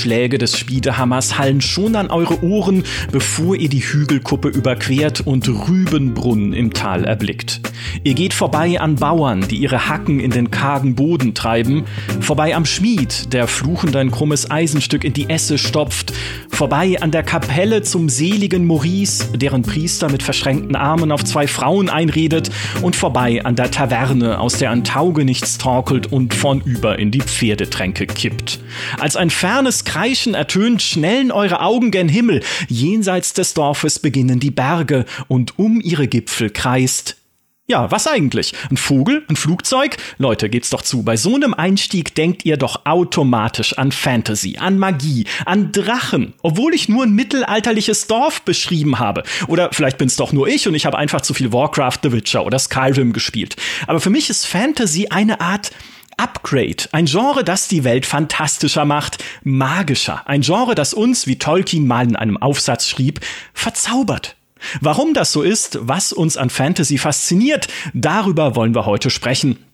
Schläge des Schmiedehammers hallen schon an eure Ohren, bevor ihr die Hügelkuppe überquert und Rübenbrunn im Tal erblickt. Ihr geht vorbei an Bauern, die ihre Hacken in den kargen Boden treiben, vorbei am Schmied, der fluchend ein krummes Eisenstück in die Esse stopft, vorbei an der Kapelle zum seligen Maurice, deren Priester mit verschränkten Armen auf zwei Frauen einredet, und vorbei an der Taverne, aus der ein Taugenichts torkelt und vornüber in die Pferdetränke kippt. Als ein fernes Kreischen ertönt, schnellen eure Augen gen Himmel, jenseits des Dorfes beginnen die Berge, und um ihre Gipfel kreist ja, was eigentlich? Ein Vogel? Ein Flugzeug? Leute, geht's doch zu. Bei so einem Einstieg denkt ihr doch automatisch an Fantasy, an Magie, an Drachen, obwohl ich nur ein mittelalterliches Dorf beschrieben habe. Oder vielleicht bin's doch nur ich und ich habe einfach zu viel Warcraft, The Witcher oder Skyrim gespielt. Aber für mich ist Fantasy eine Art Upgrade, ein Genre, das die Welt fantastischer macht, magischer, ein Genre, das uns, wie Tolkien mal in einem Aufsatz schrieb, verzaubert. Warum das so ist, was uns an Fantasy fasziniert, darüber wollen wir heute sprechen.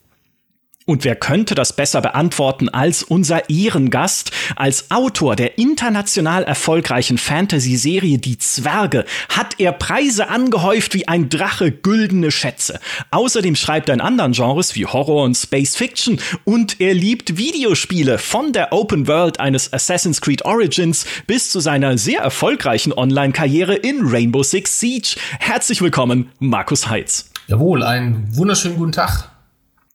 Und wer könnte das besser beantworten als unser Ehrengast? Als Autor der international erfolgreichen Fantasy-Serie Die Zwerge hat er Preise angehäuft wie ein Drache güldene Schätze. Außerdem schreibt er in anderen Genres wie Horror und Space Fiction und er liebt Videospiele von der Open World eines Assassin's Creed Origins bis zu seiner sehr erfolgreichen Online-Karriere in Rainbow Six Siege. Herzlich willkommen, Markus Heitz. Jawohl, einen wunderschönen guten Tag.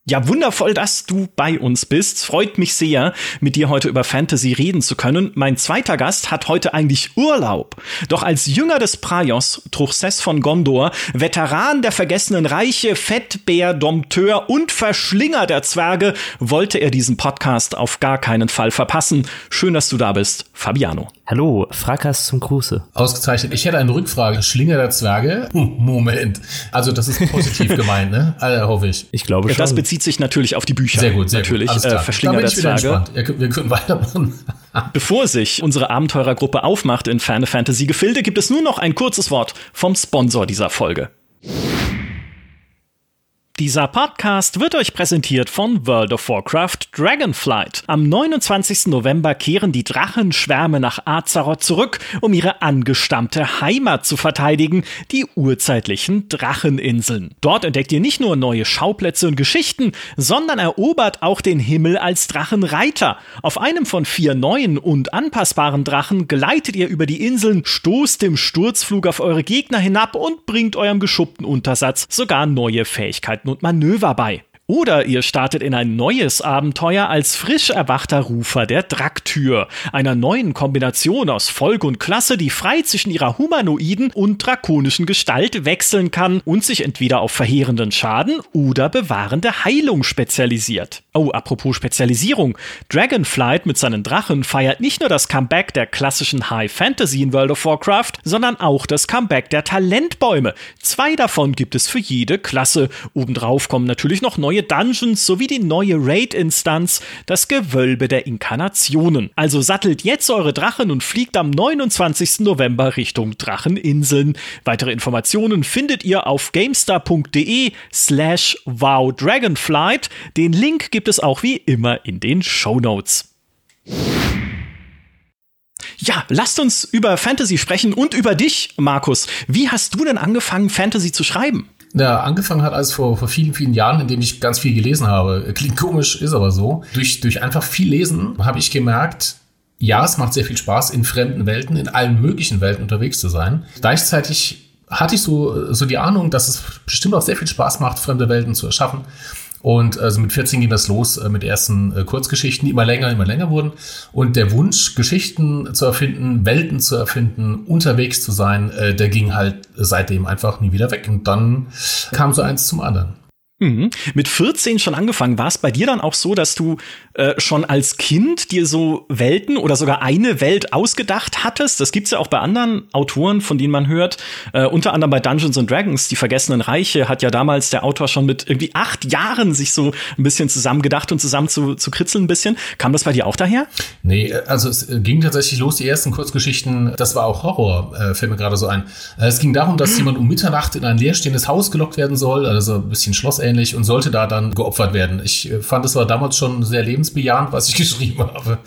Ja, wundervoll, dass du bei uns bist. Freut mich sehr, mit dir heute über Fantasy reden zu können. Mein zweiter Gast hat heute eigentlich Urlaub. Doch als Jünger des Praios, Truchsess von Gondor, Veteran der vergessenen Reiche, Fettbär, Dompteur und Verschlinger der Zwerge, wollte er diesen Podcast auf gar keinen Fall verpassen. Schön, dass du da bist, Fabiano. Hallo, Frakas zum Gruße. Ausgezeichnet. Ich hätte eine Rückfrage. Schlinger der Zwerge? Hm, Moment. Also das ist positiv gemeint, ne? Also, hoffe ich. Ich glaube schon. Das bezieht sich natürlich auf die Bücher. Sehr gut, sehr natürlich. Gut. Äh, Verschlinger der Zwerge. Wir können weitermachen. Bevor sich unsere Abenteurergruppe aufmacht in ferne Fantasy-Gefilde, gibt es nur noch ein kurzes Wort vom Sponsor dieser Folge. Dieser Podcast wird euch präsentiert von World of Warcraft Dragonflight. Am 29. November kehren die Drachenschwärme nach Azeroth zurück, um ihre angestammte Heimat zu verteidigen, die urzeitlichen Dracheninseln. Dort entdeckt ihr nicht nur neue Schauplätze und Geschichten, sondern erobert auch den Himmel als Drachenreiter. Auf einem von vier neuen und anpassbaren Drachen gleitet ihr über die Inseln, stoßt im Sturzflug auf eure Gegner hinab und bringt eurem geschuppten Untersatz sogar neue Fähigkeiten Möglichkeiten und Manöver bei. Oder ihr startet in ein neues Abenteuer als frisch erwachter Rufer der Draktür, einer neuen Kombination aus Volk und Klasse, die frei zwischen ihrer humanoiden und drakonischen Gestalt wechseln kann und sich entweder auf verheerenden Schaden oder bewahrende Heilung spezialisiert. Oh, apropos Spezialisierung. Dragonflight mit seinen Drachen feiert nicht nur das Comeback der klassischen High Fantasy in World of Warcraft, sondern auch das Comeback der Talentbäume. Zwei davon gibt es für jede Klasse. Obendrauf kommen natürlich noch neue Dungeons sowie die neue Raid-Instanz, das Gewölbe der Inkarnationen. Also sattelt jetzt eure Drachen und fliegt am 29. November Richtung Dracheninseln. Weitere Informationen findet ihr auf gamestar.de slash wowdragonflight. Den Link gibt es auch wie immer in den Show Notes. Ja, lasst uns über Fantasy sprechen und über dich, Markus. Wie hast du denn angefangen, Fantasy zu schreiben? Ja, angefangen hat alles vor, vor vielen, vielen Jahren, in dem ich ganz viel gelesen habe. Klingt komisch, ist aber so. Durch, durch einfach viel Lesen habe ich gemerkt, ja, es macht sehr viel Spaß, in fremden Welten, in allen möglichen Welten unterwegs zu sein. Gleichzeitig hatte ich so, so die Ahnung, dass es bestimmt auch sehr viel Spaß macht, fremde Welten zu erschaffen. Und also mit 14 ging das los äh, mit ersten äh, Kurzgeschichten, die immer länger, immer länger wurden. Und der Wunsch, Geschichten zu erfinden, Welten zu erfinden, unterwegs zu sein, äh, der ging halt seitdem einfach nie wieder weg. Und dann kam so eins zum anderen. Mhm. Mit 14 schon angefangen. War es bei dir dann auch so, dass du äh, schon als Kind dir so Welten oder sogar eine Welt ausgedacht hattest? Das gibt's ja auch bei anderen Autoren, von denen man hört. Äh, unter anderem bei Dungeons and Dragons, die Vergessenen Reiche, hat ja damals der Autor schon mit irgendwie acht Jahren sich so ein bisschen zusammengedacht und zusammen zu, zu kritzeln ein bisschen. Kam das bei dir auch daher? Nee, also es ging tatsächlich los, die ersten Kurzgeschichten, das war auch Horror, äh, fällt mir gerade so ein. Äh, es ging darum, dass jemand um Mitternacht in ein leerstehendes Haus gelockt werden soll, also ein bisschen Schloss ähnlich und sollte da dann geopfert werden. Ich äh, fand, es war damals schon sehr lebensbejahend, was ich geschrieben habe.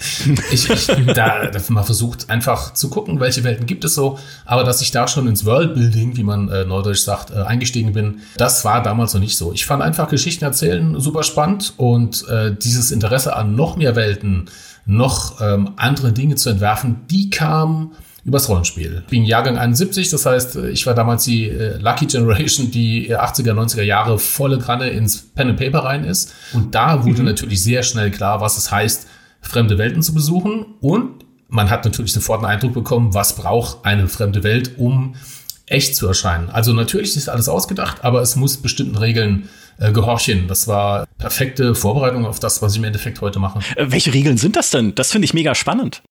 Ich, ich da, da mal versucht, einfach zu gucken, welche Welten gibt es so, aber dass ich da schon ins Worldbuilding, wie man äh, neudeutsch sagt, äh, eingestiegen bin, das war damals noch nicht so. Ich fand einfach Geschichten erzählen super spannend und äh, dieses Interesse an noch mehr Welten, noch ähm, andere Dinge zu entwerfen, die kam übers Rollenspiel. Ich bin Jahrgang 71, das heißt, ich war damals die äh, Lucky Generation, die 80er, 90er Jahre volle Granne ins Pen and Paper rein ist. Und da wurde mhm. natürlich sehr schnell klar, was es heißt, fremde Welten zu besuchen. Und man hat natürlich sofort einen Eindruck bekommen, was braucht eine fremde Welt, um echt zu erscheinen. Also natürlich ist alles ausgedacht, aber es muss bestimmten Regeln äh, gehorchen. Das war perfekte Vorbereitung auf das, was ich im Endeffekt heute mache. Äh, welche Regeln sind das denn? Das finde ich mega spannend.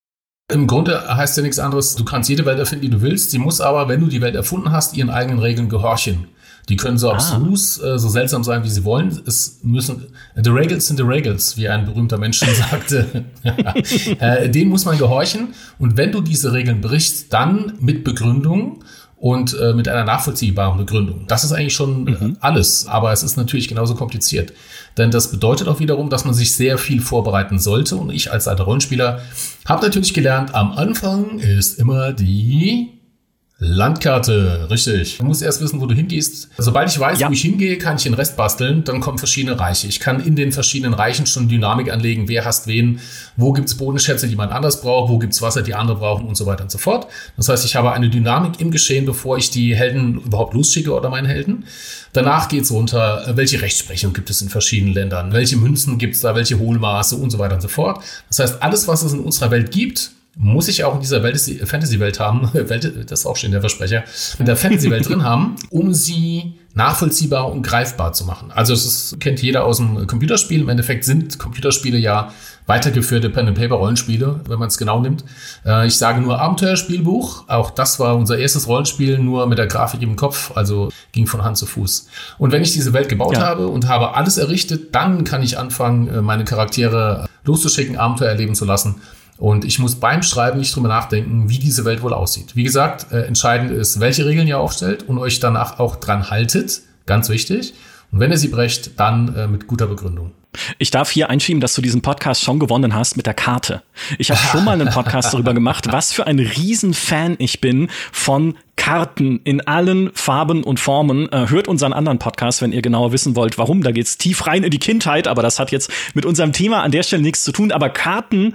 Im Grunde heißt ja nichts anderes, du kannst jede Welt erfinden, die du willst. Sie muss aber, wenn du die Welt erfunden hast, ihren eigenen Regeln gehorchen. Die können so ah. abstrus, äh, so seltsam sein, wie sie wollen. Es müssen, the regals sind the regals, wie ein berühmter Mensch sagte. äh, denen muss man gehorchen. Und wenn du diese Regeln brichst, dann mit Begründung und äh, mit einer nachvollziehbaren Begründung. Das ist eigentlich schon mhm. alles, aber es ist natürlich genauso kompliziert. Denn das bedeutet auch wiederum, dass man sich sehr viel vorbereiten sollte. Und ich als alter Rollenspieler habe natürlich gelernt, am Anfang ist immer die Landkarte, richtig. Du musst erst wissen, wo du hingehst. Sobald ich weiß, ja. wo ich hingehe, kann ich den Rest basteln. Dann kommen verschiedene Reiche. Ich kann in den verschiedenen Reichen schon Dynamik anlegen. Wer hasst wen? Wo gibt's Bodenschätze, die man anders braucht? Wo gibt's Wasser, die andere brauchen? Und so weiter und so fort. Das heißt, ich habe eine Dynamik im Geschehen, bevor ich die Helden überhaupt losschicke oder meinen Helden. Danach geht's runter, welche Rechtsprechung gibt es in verschiedenen Ländern? Welche Münzen gibt's da? Welche Hohlmaße? Und so weiter und so fort. Das heißt, alles, was es in unserer Welt gibt, muss ich auch in dieser Fantasy-Welt haben, das ist auch schon der Versprecher, in der Fantasy-Welt drin haben, um sie nachvollziehbar und greifbar zu machen. Also es ist, kennt jeder aus dem Computerspiel. Im Endeffekt sind Computerspiele ja weitergeführte Pen-and-Paper-Rollenspiele, wenn man es genau nimmt. Äh, ich sage nur Abenteuerspielbuch. Auch das war unser erstes Rollenspiel, nur mit der Grafik im Kopf, also ging von Hand zu Fuß. Und wenn ich diese Welt gebaut ja. habe und habe alles errichtet, dann kann ich anfangen, äh, meine Charaktere loszuschicken, Abenteuer erleben zu lassen. Und ich muss beim Schreiben nicht drüber nachdenken, wie diese Welt wohl aussieht. Wie gesagt, äh, entscheidend ist, welche Regeln ihr aufstellt und euch danach auch dran haltet. Ganz wichtig. Und wenn ihr sie brecht, dann äh, mit guter Begründung. Ich darf hier einschieben, dass du diesen Podcast schon gewonnen hast mit der Karte. Ich habe schon mal einen Podcast darüber gemacht, was für ein Riesenfan ich bin von Karten in allen Farben und Formen. Äh, hört unseren anderen Podcast, wenn ihr genauer wissen wollt, warum. Da geht's tief rein in die Kindheit, aber das hat jetzt mit unserem Thema an der Stelle nichts zu tun. Aber Karten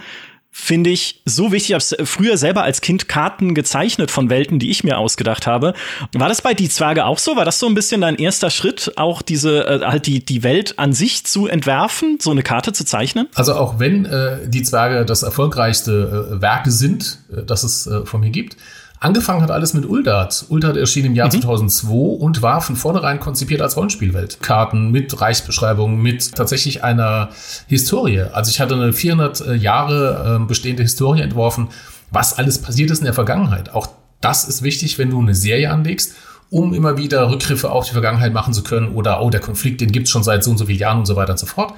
finde ich so wichtig. Ich habe früher selber als Kind Karten gezeichnet von Welten, die ich mir ausgedacht habe. War das bei Die Zwerge auch so? War das so ein bisschen dein erster Schritt, auch diese äh, halt die die Welt an sich zu entwerfen, so eine Karte zu zeichnen? Also auch wenn äh, Die Zwerge das erfolgreichste äh, Werke sind, äh, das es äh, von mir gibt, Angefangen hat alles mit Uldat. Uldat erschien im Jahr mhm. 2002 und war von vornherein konzipiert als Rollenspielwelt. Karten mit Reichsbeschreibung, mit tatsächlich einer Historie. Also ich hatte eine 400 äh, Jahre äh, bestehende Historie entworfen, was alles passiert ist in der Vergangenheit. Auch das ist wichtig, wenn du eine Serie anlegst, um immer wieder Rückgriffe auf die Vergangenheit machen zu können oder, oh, der Konflikt, den gibt's schon seit so und so vielen Jahren und so weiter und so fort.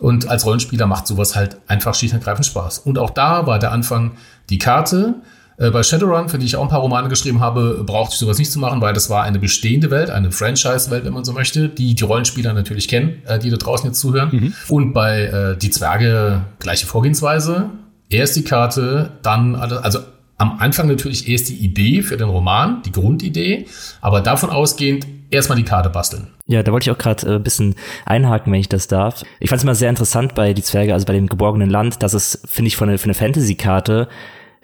Und als Rollenspieler macht sowas halt einfach schlicht und ergreifend Spaß. Und auch da war der Anfang die Karte, bei Shadowrun, für die ich auch ein paar Romane geschrieben habe, brauchte ich sowas nicht zu machen, weil das war eine bestehende Welt, eine Franchise-Welt, wenn man so möchte, die die Rollenspieler natürlich kennen, äh, die da draußen jetzt zuhören. Mhm. Und bei äh, Die Zwerge gleiche Vorgehensweise. Erst die Karte, dann alles, also am Anfang natürlich erst die Idee für den Roman, die Grundidee, aber davon ausgehend erstmal die Karte basteln. Ja, da wollte ich auch gerade ein äh, bisschen einhaken, wenn ich das darf. Ich fand es immer sehr interessant bei Die Zwerge, also bei dem geborgenen Land, dass es, finde ich, von für eine Fantasy-Karte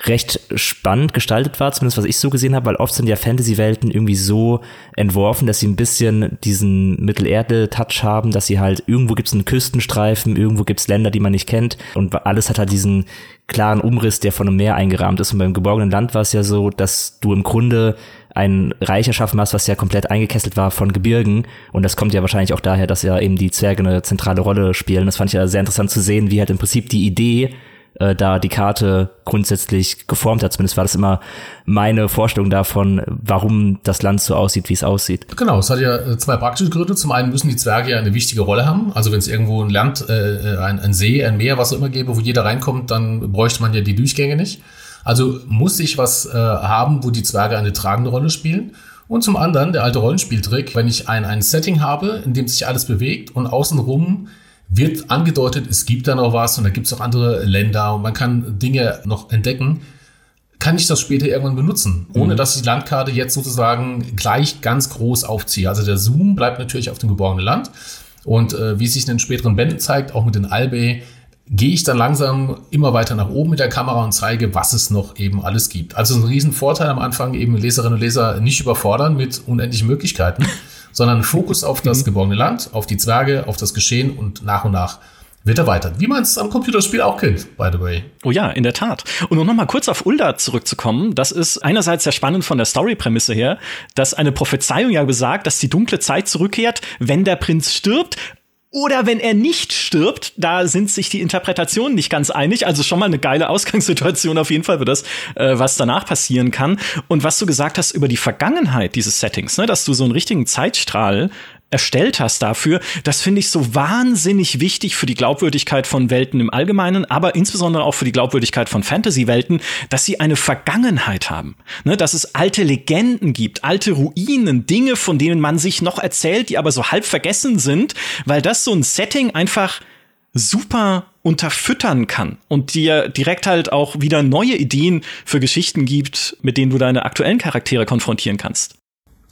recht spannend gestaltet war, zumindest was ich so gesehen habe, weil oft sind ja Fantasy-Welten irgendwie so entworfen, dass sie ein bisschen diesen Mittelerde-Touch haben, dass sie halt irgendwo gibt's einen Küstenstreifen, irgendwo gibt's Länder, die man nicht kennt und alles hat halt diesen klaren Umriss, der von einem Meer eingerahmt ist. Und beim geborgenen Land war es ja so, dass du im Grunde ein Reich erschaffen hast, was ja komplett eingekesselt war von Gebirgen. Und das kommt ja wahrscheinlich auch daher, dass ja eben die Zwerge eine zentrale Rolle spielen. Das fand ich ja sehr interessant zu sehen, wie halt im Prinzip die Idee äh, da die Karte grundsätzlich geformt hat. Zumindest war das immer meine Vorstellung davon, warum das Land so aussieht, wie es aussieht. Genau, es hat ja äh, zwei praktische Gründe. Zum einen müssen die Zwerge ja eine wichtige Rolle haben. Also wenn es irgendwo ein Land, äh, ein, ein See, ein Meer, was auch immer gäbe, wo jeder reinkommt, dann bräuchte man ja die Durchgänge nicht. Also muss ich was äh, haben, wo die Zwerge eine tragende Rolle spielen. Und zum anderen der alte Rollenspieltrick, wenn ich ein, ein Setting habe, in dem sich alles bewegt und außenrum wird angedeutet, es gibt da noch was und da gibt es auch andere Länder und man kann Dinge noch entdecken, kann ich das später irgendwann benutzen, ohne mhm. dass ich die Landkarte jetzt sozusagen gleich ganz groß aufziehe. Also der Zoom bleibt natürlich auf dem geborgenen Land und äh, wie sich in den späteren Bänden zeigt, auch mit den Albe, gehe ich dann langsam immer weiter nach oben mit der Kamera und zeige, was es noch eben alles gibt. Also ein Riesenvorteil am Anfang, eben Leserinnen und Leser nicht überfordern mit unendlichen Möglichkeiten, sondern Fokus auf das mhm. geborgene Land, auf die Zwerge, auf das Geschehen und nach und nach wird erweitert. Wie man es am Computerspiel auch kennt, by the way. Oh ja, in der Tat. Und um nochmal kurz auf Ulda zurückzukommen, das ist einerseits sehr spannend von der Story-Prämisse her, dass eine Prophezeiung ja besagt, dass die dunkle Zeit zurückkehrt, wenn der Prinz stirbt. Oder wenn er nicht stirbt, da sind sich die Interpretationen nicht ganz einig. Also schon mal eine geile Ausgangssituation auf jeden Fall für das, äh, was danach passieren kann. Und was du gesagt hast über die Vergangenheit dieses Settings, ne, dass du so einen richtigen Zeitstrahl erstellt hast dafür, das finde ich so wahnsinnig wichtig für die Glaubwürdigkeit von Welten im Allgemeinen, aber insbesondere auch für die Glaubwürdigkeit von Fantasy-Welten, dass sie eine Vergangenheit haben. Ne, dass es alte Legenden gibt, alte Ruinen, Dinge, von denen man sich noch erzählt, die aber so halb vergessen sind, weil das so ein Setting einfach super unterfüttern kann und dir direkt halt auch wieder neue Ideen für Geschichten gibt, mit denen du deine aktuellen Charaktere konfrontieren kannst.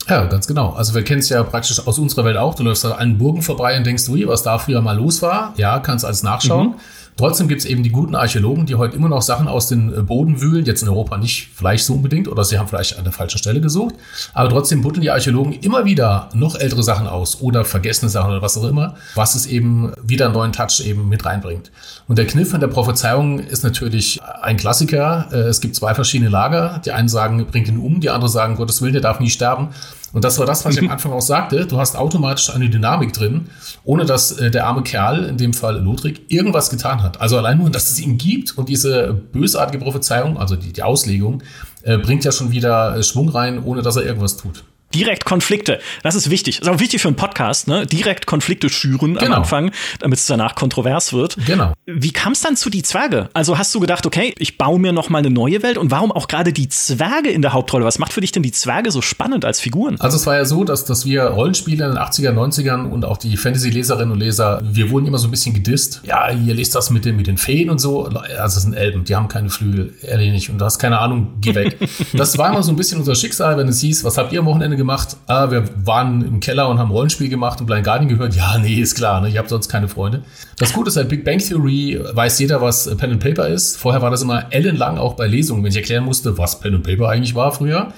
Ja, ganz genau. Also wir kennen es ja praktisch aus unserer Welt auch. Du läufst an allen Burgen vorbei und denkst, ui, was da früher mal los war. Ja, kannst alles nachschauen. Mhm. Trotzdem gibt es eben die guten Archäologen, die heute immer noch Sachen aus den äh, Boden wühlen. Jetzt in Europa nicht vielleicht so unbedingt oder sie haben vielleicht an der falschen Stelle gesucht. Aber trotzdem buddeln die Archäologen immer wieder noch ältere Sachen aus oder vergessene Sachen oder was auch immer, was es eben wieder einen neuen Touch eben mit reinbringt. Und der Kniff an der Prophezeiung ist natürlich ein Klassiker. Äh, es gibt zwei verschiedene Lager. Die einen sagen, bringt ihn um, die anderen sagen, Gottes Willen, der darf nie sterben. Und das war das, was ich am mhm. Anfang auch sagte. Du hast automatisch eine Dynamik drin, ohne dass äh, der arme Kerl, in dem Fall Ludwig, irgendwas getan hat. Also allein nur, dass es ihn gibt und diese bösartige Prophezeiung, also die, die Auslegung, äh, bringt ja schon wieder äh, Schwung rein, ohne dass er irgendwas tut. Direkt Konflikte. Das ist wichtig. Das ist auch wichtig für einen Podcast, ne? Direkt Konflikte schüren genau. am Anfang, damit es danach kontrovers wird. Genau. Wie kam es dann zu die Zwerge? Also hast du gedacht, okay, ich baue mir noch mal eine neue Welt und warum auch gerade die Zwerge in der Hauptrolle? Was macht für dich denn die Zwerge so spannend als Figuren? Also es war ja so, dass, dass wir Rollenspiele in den 80er, 90ern und auch die Fantasy-Leserinnen und Leser, wir wurden immer so ein bisschen gedisst. Ja, ihr lest das mit den, mit den Feen und so. Also das sind Elben, die haben keine Flügel, ehrlich nicht. Und du hast keine Ahnung, geh weg. das war immer so ein bisschen unser Schicksal, wenn es hieß, was habt ihr am Wochenende gemacht, ah, wir waren im Keller und haben Rollenspiel gemacht und Blind Guardian gehört. Ja, nee, ist klar, ne? ich habe sonst keine Freunde. Das Gute ist, seit Big Bang Theory weiß jeder, was Pen and Paper ist. Vorher war das immer ellenlang auch bei Lesungen, wenn ich erklären musste, was Pen and Paper eigentlich war früher.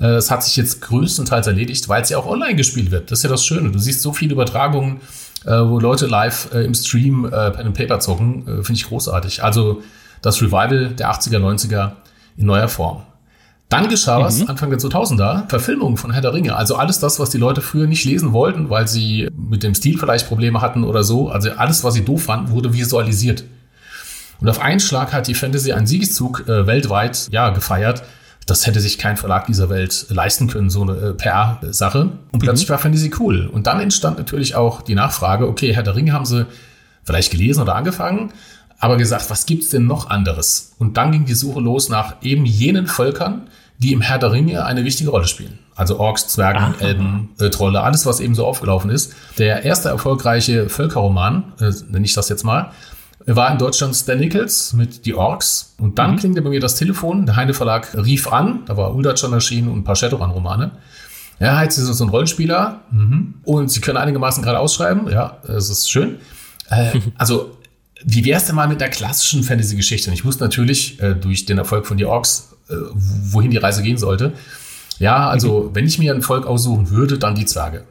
Äh, es hat sich jetzt größtenteils erledigt, weil es ja auch online gespielt wird. Das ist ja das Schöne. Du siehst so viele Übertragungen, äh, wo Leute live äh, im Stream Pen and Paper zocken. Finde ich großartig. Also das Revival der 80er, 90er in neuer Form. Dann geschah was mhm. Anfang der 2000er, Verfilmung von Herr der Ringe. Also alles das, was die Leute früher nicht lesen wollten, weil sie mit dem Stil vielleicht Probleme hatten oder so. Also alles, was sie doof fanden, wurde visualisiert. Und auf einen Schlag hat die Fantasy einen Siegeszug äh, weltweit ja, gefeiert. Das hätte sich kein Verlag dieser Welt leisten können, so eine äh, PR-Sache. Und plötzlich mhm. war Fantasy cool. Und dann entstand natürlich auch die Nachfrage, okay, Herr der Ringe haben sie vielleicht gelesen oder angefangen, aber gesagt, was gibt's denn noch anderes? Und dann ging die Suche los nach eben jenen Völkern, die im Herr der Ringe eine wichtige Rolle spielen. Also Orks, Zwergen, Ach. Elben, äh, Trolle, alles, was eben so aufgelaufen ist. Der erste erfolgreiche Völkerroman, äh, nenne ich das jetzt mal, war in Deutschland Stan Nichols mit Die Orks. Und dann mhm. klingte bei mir das Telefon. Der Heine Verlag rief an. Da war Ulda schon erschienen und ein paar Shadowrun-Romane. Ja, jetzt ist so ein Rollenspieler. Mhm. Und Sie können einigermaßen gerade ausschreiben. Ja, es ist schön. Äh, also wie wäre es denn mal mit der klassischen Fantasy-Geschichte? Und ich wusste natürlich äh, durch den Erfolg von The Orks, äh, wohin die Reise gehen sollte. Ja, also mhm. wenn ich mir ein Volk aussuchen würde, dann die Zwerge.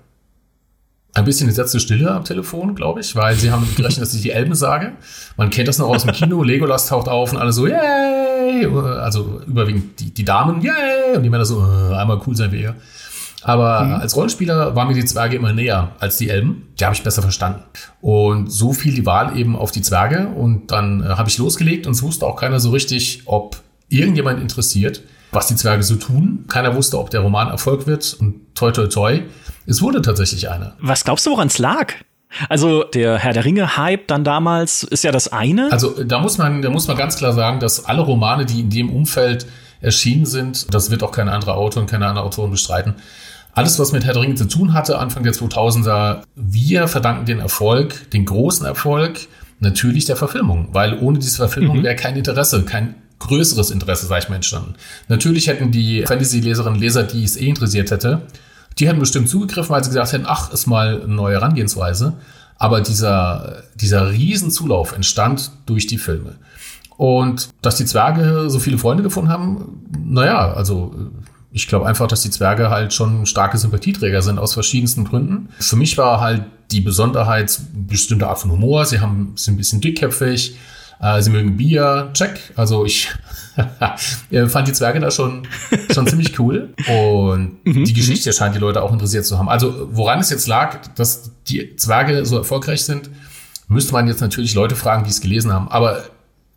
Ein bisschen gesetzte Stille am Telefon, glaube ich, weil sie haben gerechnet, dass ich die Elben sage. Man kennt das noch aus dem Kino. Legolas taucht auf und alle so, yay! Also überwiegend die, die Damen, yay! Und die Männer so, äh, einmal cool sein wie ihr. Aber mhm. als Rollenspieler waren mir die Zwerge immer näher als die Elben. Die habe ich besser verstanden. Und so fiel die Wahl eben auf die Zwerge. Und dann äh, habe ich losgelegt und es wusste auch keiner so richtig, ob irgendjemand interessiert, was die Zwerge so tun. Keiner wusste, ob der Roman Erfolg wird. Und toi, toi, toi. Es wurde tatsächlich einer. Was glaubst du, woran es lag? Also der Herr der Ringe-Hype dann damals ist ja das eine. Also da muss man, da muss man ganz klar sagen, dass alle Romane, die in dem Umfeld erschienen sind, das wird auch kein anderer Autor und keine andere Autorin bestreiten, alles, was mit Herr Ringe zu tun hatte, Anfang der 2000er, wir verdanken den Erfolg, den großen Erfolg, natürlich der Verfilmung, weil ohne diese Verfilmung mhm. wäre kein Interesse, kein größeres Interesse, sag ich mal, entstanden. Natürlich hätten die Fantasy-Leserinnen und Leser, die es eh interessiert hätte, die hätten bestimmt zugegriffen, weil sie gesagt hätten, ach, ist mal eine neue Herangehensweise. Aber dieser, dieser Riesenzulauf entstand durch die Filme. Und dass die Zwerge so viele Freunde gefunden haben, naja, also ich glaube einfach, dass die Zwerge halt schon starke Sympathieträger sind aus verschiedensten Gründen. Für mich war halt die Besonderheit bestimmte Art von Humor. Sie haben, sind ein bisschen dickköpfig, äh, sie mögen Bier, check. Also ich fand die Zwerge da schon, schon ziemlich cool. Und mhm, die Geschichte scheint die Leute auch interessiert zu haben. Also woran es jetzt lag, dass die Zwerge so erfolgreich sind, müsste man jetzt natürlich Leute fragen, die es gelesen haben. Aber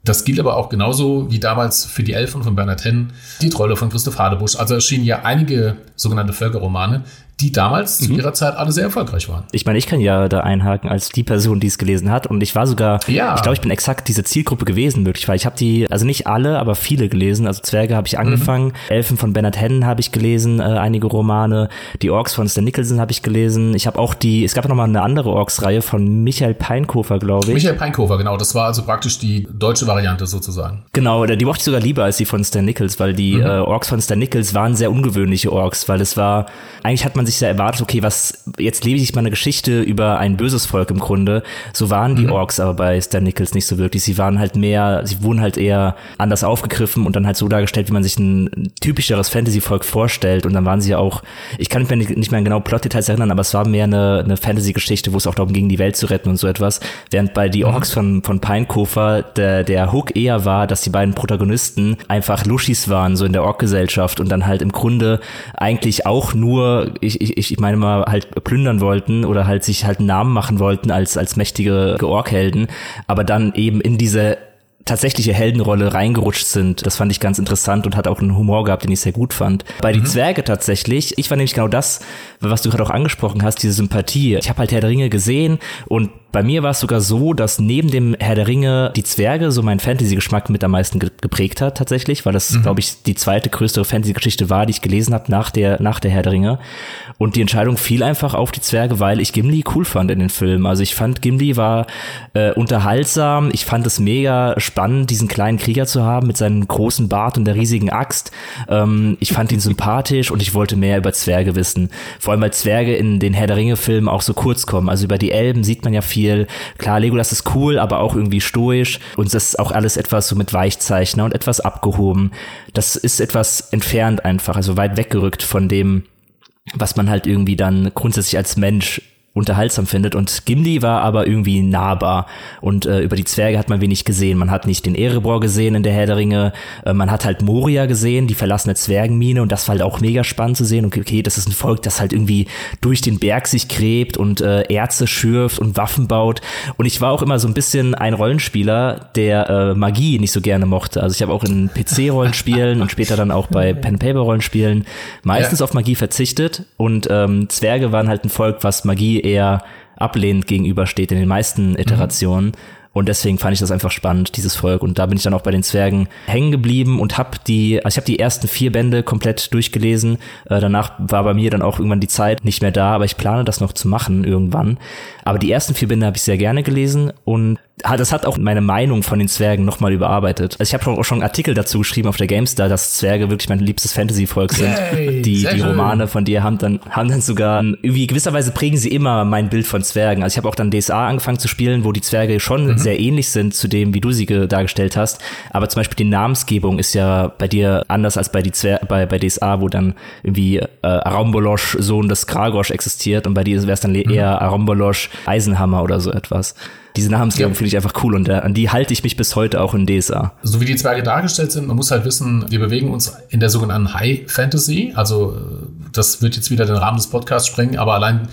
das gilt aber auch genauso wie damals für die Elfen von Bernhard Henn, die Trolle von Christoph Hadebusch. Also erschienen ja einige sogenannte Völkerromane, die damals mhm. zu ihrer Zeit alle sehr erfolgreich waren. Ich meine, ich kann ja da einhaken als die Person, die es gelesen hat. Und ich war sogar, ja. ich glaube, ich bin exakt diese Zielgruppe gewesen, wirklich, weil ich habe die, also nicht alle, aber viele gelesen. Also Zwerge habe ich mhm. angefangen, mhm. Elfen von Bernhard Hennen habe ich gelesen, äh, einige Romane, die Orks von Stan Nicholson habe ich gelesen. Ich habe auch die, es gab noch mal eine andere Orks-Reihe von Michael Peinkofer, glaube ich. Michael Peinkofer, genau. Das war also praktisch die deutsche Variante sozusagen. Genau, die mochte ich sogar lieber als die von Stan Nichols, weil die mhm. äh, Orks von Stan Nichols waren sehr ungewöhnliche Orks, weil es war, eigentlich hat man sich sehr erwartet, okay, was, jetzt lebe ich mal eine Geschichte über ein böses Volk im Grunde. So waren die mhm. Orks aber bei Stan Nichols nicht so wirklich. Sie waren halt mehr, sie wurden halt eher anders aufgegriffen und dann halt so dargestellt, wie man sich ein typischeres Fantasy-Volk vorstellt. Und dann waren sie ja auch, ich kann mich nicht mehr genau Plot-Details erinnern, aber es war mehr eine, eine Fantasy-Geschichte, wo es auch darum ging, die Welt zu retten und so etwas. Während bei die mhm. Orks von, von Pinekofer der, der Hook eher war, dass die beiden Protagonisten einfach Lushis waren, so in der Ork-Gesellschaft und dann halt im Grunde eigentlich auch nur, ich, ich, ich meine mal, halt plündern wollten oder halt sich halt einen Namen machen wollten als, als mächtige Orkhelden, aber dann eben in diese tatsächliche Heldenrolle reingerutscht sind. Das fand ich ganz interessant und hat auch einen Humor gehabt, den ich sehr gut fand. Bei mhm. die Zwerge tatsächlich, ich war nämlich genau das, was du gerade auch angesprochen hast, diese Sympathie. Ich habe halt Herr der Ringe gesehen und bei mir war es sogar so, dass neben dem Herr der Ringe die Zwerge so meinen Fantasy-Geschmack mit am meisten geprägt hat tatsächlich, weil das, mhm. glaube ich, die zweite größere Fantasy-Geschichte war, die ich gelesen habe nach der, nach der Herr der Ringe. Und die Entscheidung fiel einfach auf die Zwerge, weil ich Gimli cool fand in den Filmen. Also ich fand, Gimli war äh, unterhaltsam. Ich fand es mega spannend, diesen kleinen Krieger zu haben mit seinem großen Bart und der riesigen Axt. Ähm, ich fand ihn sympathisch und ich wollte mehr über Zwerge wissen. Vor allem, weil Zwerge in den Herr der Ringe-Filmen auch so kurz kommen. Also über die Elben sieht man ja viel viel. Klar, Legolas ist cool, aber auch irgendwie stoisch und das ist auch alles etwas so mit Weichzeichner und etwas abgehoben. Das ist etwas entfernt einfach, also weit weggerückt von dem, was man halt irgendwie dann grundsätzlich als Mensch unterhaltsam findet. Und Gimli war aber irgendwie nahbar. Und äh, über die Zwerge hat man wenig gesehen. Man hat nicht den Erebor gesehen in der Herr der Ringe. Äh, man hat halt Moria gesehen, die verlassene Zwergenmine. Und das war halt auch mega spannend zu sehen. Okay, okay, das ist ein Volk, das halt irgendwie durch den Berg sich gräbt und äh, Erze schürft und Waffen baut. Und ich war auch immer so ein bisschen ein Rollenspieler, der äh, Magie nicht so gerne mochte. Also ich habe auch in PC-Rollenspielen und später dann auch bei Pen-Paper-Rollenspielen meistens ja. auf Magie verzichtet. Und ähm, Zwerge waren halt ein Volk, was Magie eher ablehnend gegenübersteht in den meisten Iterationen. Mhm. Und deswegen fand ich das einfach spannend, dieses Volk. Und da bin ich dann auch bei den Zwergen hängen geblieben und habe die, also ich habe die ersten vier Bände komplett durchgelesen. Äh, danach war bei mir dann auch irgendwann die Zeit nicht mehr da, aber ich plane das noch zu machen irgendwann. Aber die ersten vier Bände habe ich sehr gerne gelesen und das hat auch meine Meinung von den Zwergen nochmal überarbeitet. Also ich habe auch schon Artikel dazu geschrieben auf der GameStar, dass Zwerge wirklich mein liebstes Fantasy-Volk sind. Yay, die die Romane von dir haben dann haben dann sogar irgendwie gewisserweise prägen sie immer mein Bild von Zwergen. Also ich habe auch dann DSA angefangen zu spielen, wo die Zwerge schon mhm. Sehr ähnlich sind zu dem, wie du sie dargestellt hast. Aber zum Beispiel die Namensgebung ist ja bei dir anders als bei die Zwer bei bei DSA, wo dann irgendwie äh, Arambolosch Sohn des Kragosch existiert und bei dir wäre es dann mhm. eher Arambolosch Eisenhammer oder so etwas. Diese Namensgebung ja. finde ich einfach cool und äh, an die halte ich mich bis heute auch in DSA. So wie die Zwerge dargestellt sind, man muss halt wissen, wir bewegen uns in der sogenannten High Fantasy. Also äh, das wird jetzt wieder den Rahmen des Podcasts sprengen, aber allein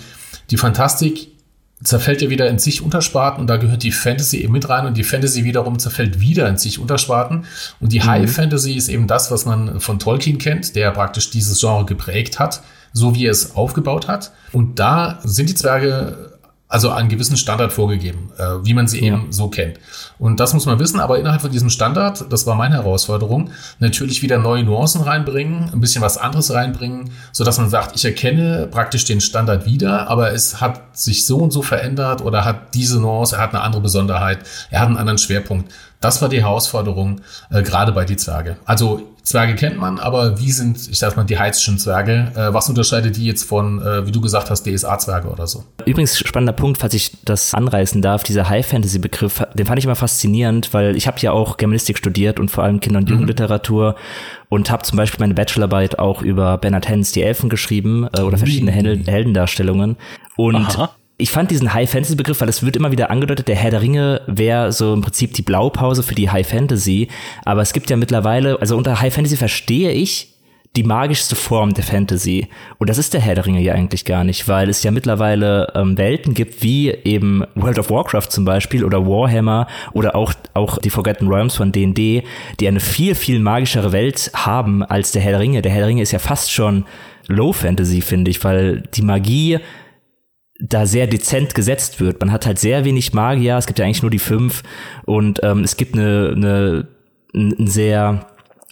die Fantastik zerfällt ja wieder in sich Untersparten und da gehört die Fantasy eben mit rein und die Fantasy wiederum zerfällt wieder in sich Untersparten und die mhm. High Fantasy ist eben das, was man von Tolkien kennt, der praktisch dieses Genre geprägt hat, so wie er es aufgebaut hat und da sind die Zwerge also einen gewissen Standard vorgegeben, äh, wie man sie ja. eben so kennt. Und das muss man wissen, aber innerhalb von diesem Standard, das war meine Herausforderung, natürlich wieder neue Nuancen reinbringen, ein bisschen was anderes reinbringen, so dass man sagt, ich erkenne praktisch den Standard wieder, aber es hat sich so und so verändert oder hat diese Nuance, er hat eine andere Besonderheit, er hat einen anderen Schwerpunkt. Das war die Herausforderung, äh, gerade bei die Zwerge. Also Zwerge kennt man, aber wie sind, ich sag mal, die heizischen Zwerge? Äh, was unterscheidet die jetzt von, äh, wie du gesagt hast, DSA-Zwerge oder so? Übrigens, spannender Punkt, falls ich das anreißen darf, dieser High-Fantasy-Begriff, den fand ich immer faszinierend, weil ich habe ja auch Germanistik studiert und vor allem Kinder- und mhm. Jugendliteratur und habe zum Beispiel meine Bachelorarbeit auch über Bernhard Henns Die Elfen geschrieben äh, oder verschiedene Heldendarstellungen. Und Aha ich fand diesen High-Fantasy-Begriff, weil es wird immer wieder angedeutet, der Herr der Ringe wäre so im Prinzip die Blaupause für die High-Fantasy. Aber es gibt ja mittlerweile, also unter High-Fantasy verstehe ich die magischste Form der Fantasy. Und das ist der Herr der Ringe ja eigentlich gar nicht, weil es ja mittlerweile ähm, Welten gibt, wie eben World of Warcraft zum Beispiel oder Warhammer oder auch, auch die Forgotten Realms von D&D, die eine viel, viel magischere Welt haben als der Herr der Ringe. Der Herr der Ringe ist ja fast schon Low Fantasy, finde ich, weil die Magie da sehr dezent gesetzt wird. Man hat halt sehr wenig Magier, es gibt ja eigentlich nur die fünf und ähm, es gibt eine, eine, ein sehr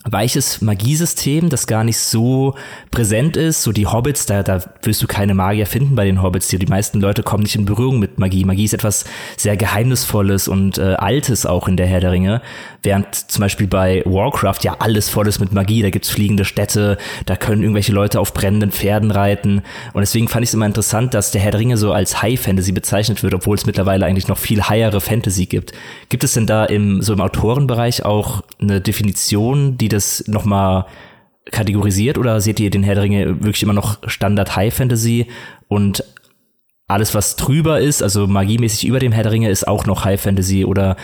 weiches Magiesystem, das gar nicht so präsent ist. So die Hobbits, da, da wirst du keine Magier finden bei den Hobbits. Die, die meisten Leute kommen nicht in Berührung mit Magie. Magie ist etwas sehr Geheimnisvolles und äh, Altes auch in der Herr der Ringe. Während zum Beispiel bei Warcraft ja alles voll ist mit Magie. Da gibt's fliegende Städte, da können irgendwelche Leute auf brennenden Pferden reiten. Und deswegen fand ich es immer interessant, dass der Herr der Ringe so als High Fantasy bezeichnet wird, obwohl es mittlerweile eigentlich noch viel highere Fantasy gibt. Gibt es denn da im, so im Autorenbereich auch eine Definition, die das nochmal kategorisiert oder seht ihr den Herr der Ringe wirklich immer noch Standard High Fantasy und alles, was drüber ist, also magiemäßig über dem Herr der Ringe, ist auch noch High Fantasy oder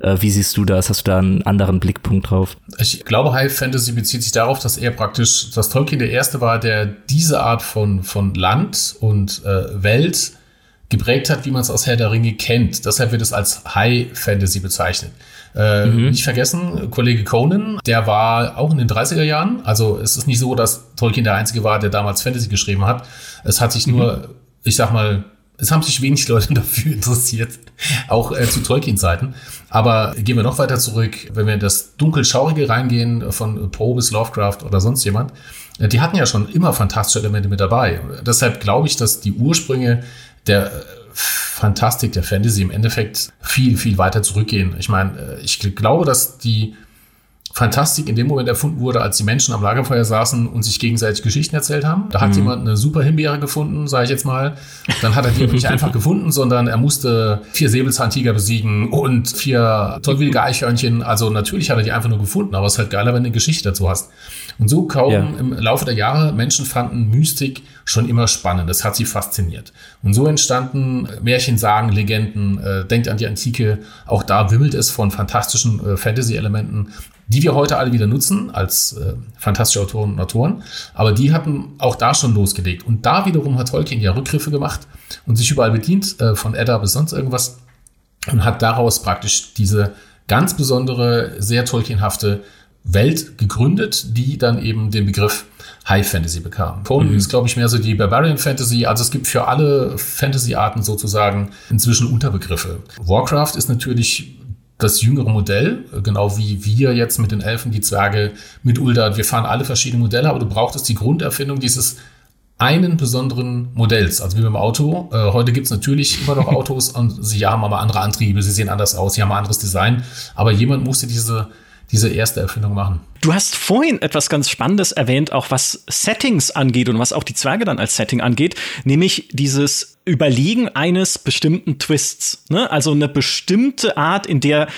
äh, wie siehst du das? Hast du da einen anderen Blickpunkt drauf? Ich glaube, High Fantasy bezieht sich darauf, dass er praktisch, dass Tolkien der Erste war, der diese Art von, von Land und äh, Welt geprägt hat, wie man es aus Herr der Ringe kennt. Deshalb wird es als High Fantasy bezeichnet. Äh, mhm. Nicht vergessen, Kollege Conan, der war auch in den 30er Jahren. Also es ist nicht so, dass Tolkien der Einzige war, der damals Fantasy geschrieben hat. Es hat sich mhm. nur, ich sag mal, es haben sich wenig Leute dafür interessiert, auch äh, zu Tolkien-Zeiten. Aber gehen wir noch weiter zurück, wenn wir in das dunkel-schaurige reingehen, von Poe bis Lovecraft oder sonst jemand, äh, die hatten ja schon immer fantastische Elemente mit dabei. Deshalb glaube ich, dass die Ursprünge der Fantastik, der Fantasy im Endeffekt viel, viel weiter zurückgehen. Ich meine, äh, ich glaube, dass die Fantastik in dem Moment erfunden wurde, als die Menschen am Lagerfeuer saßen und sich gegenseitig Geschichten erzählt haben. Da hat mhm. jemand eine super Himbeere gefunden, sage ich jetzt mal. Dann hat er die nicht einfach gefunden, sondern er musste vier Säbelzahntiger besiegen und vier tollwillige Eichhörnchen. Also natürlich hat er die einfach nur gefunden, aber es ist halt geiler, wenn du eine Geschichte dazu hast. Und so kaum ja. im Laufe der Jahre Menschen fanden Mystik schon immer spannend. Das hat sie fasziniert. Und so entstanden Märchen, Sagen, Legenden. Äh, denkt an die Antike. Auch da wimmelt es von fantastischen äh, Fantasy-Elementen die wir heute alle wieder nutzen als äh, fantastische Autoren und Autoren. Aber die hatten auch da schon losgelegt. Und da wiederum hat Tolkien ja Rückgriffe gemacht und sich überall bedient, äh, von Edda bis sonst irgendwas, und hat daraus praktisch diese ganz besondere, sehr Tolkienhafte Welt gegründet, die dann eben den Begriff High Fantasy bekam. Conan mhm. ist, glaube ich, mehr so die Barbarian Fantasy. Also es gibt für alle Fantasy-Arten sozusagen inzwischen Unterbegriffe. Warcraft ist natürlich das jüngere Modell, genau wie wir jetzt mit den Elfen, die Zwerge, mit Ulda. Wir fahren alle verschiedene Modelle, aber du brauchtest die Grunderfindung dieses einen besonderen Modells, also wie beim Auto. Äh, heute gibt es natürlich immer noch Autos und sie haben aber andere Antriebe, sie sehen anders aus, sie haben ein anderes Design, aber jemand musste diese diese erste Erfindung machen. Du hast vorhin etwas ganz Spannendes erwähnt, auch was Settings angeht und was auch die Zwerge dann als Setting angeht, nämlich dieses Überlegen eines bestimmten Twists. Ne? Also eine bestimmte Art, in der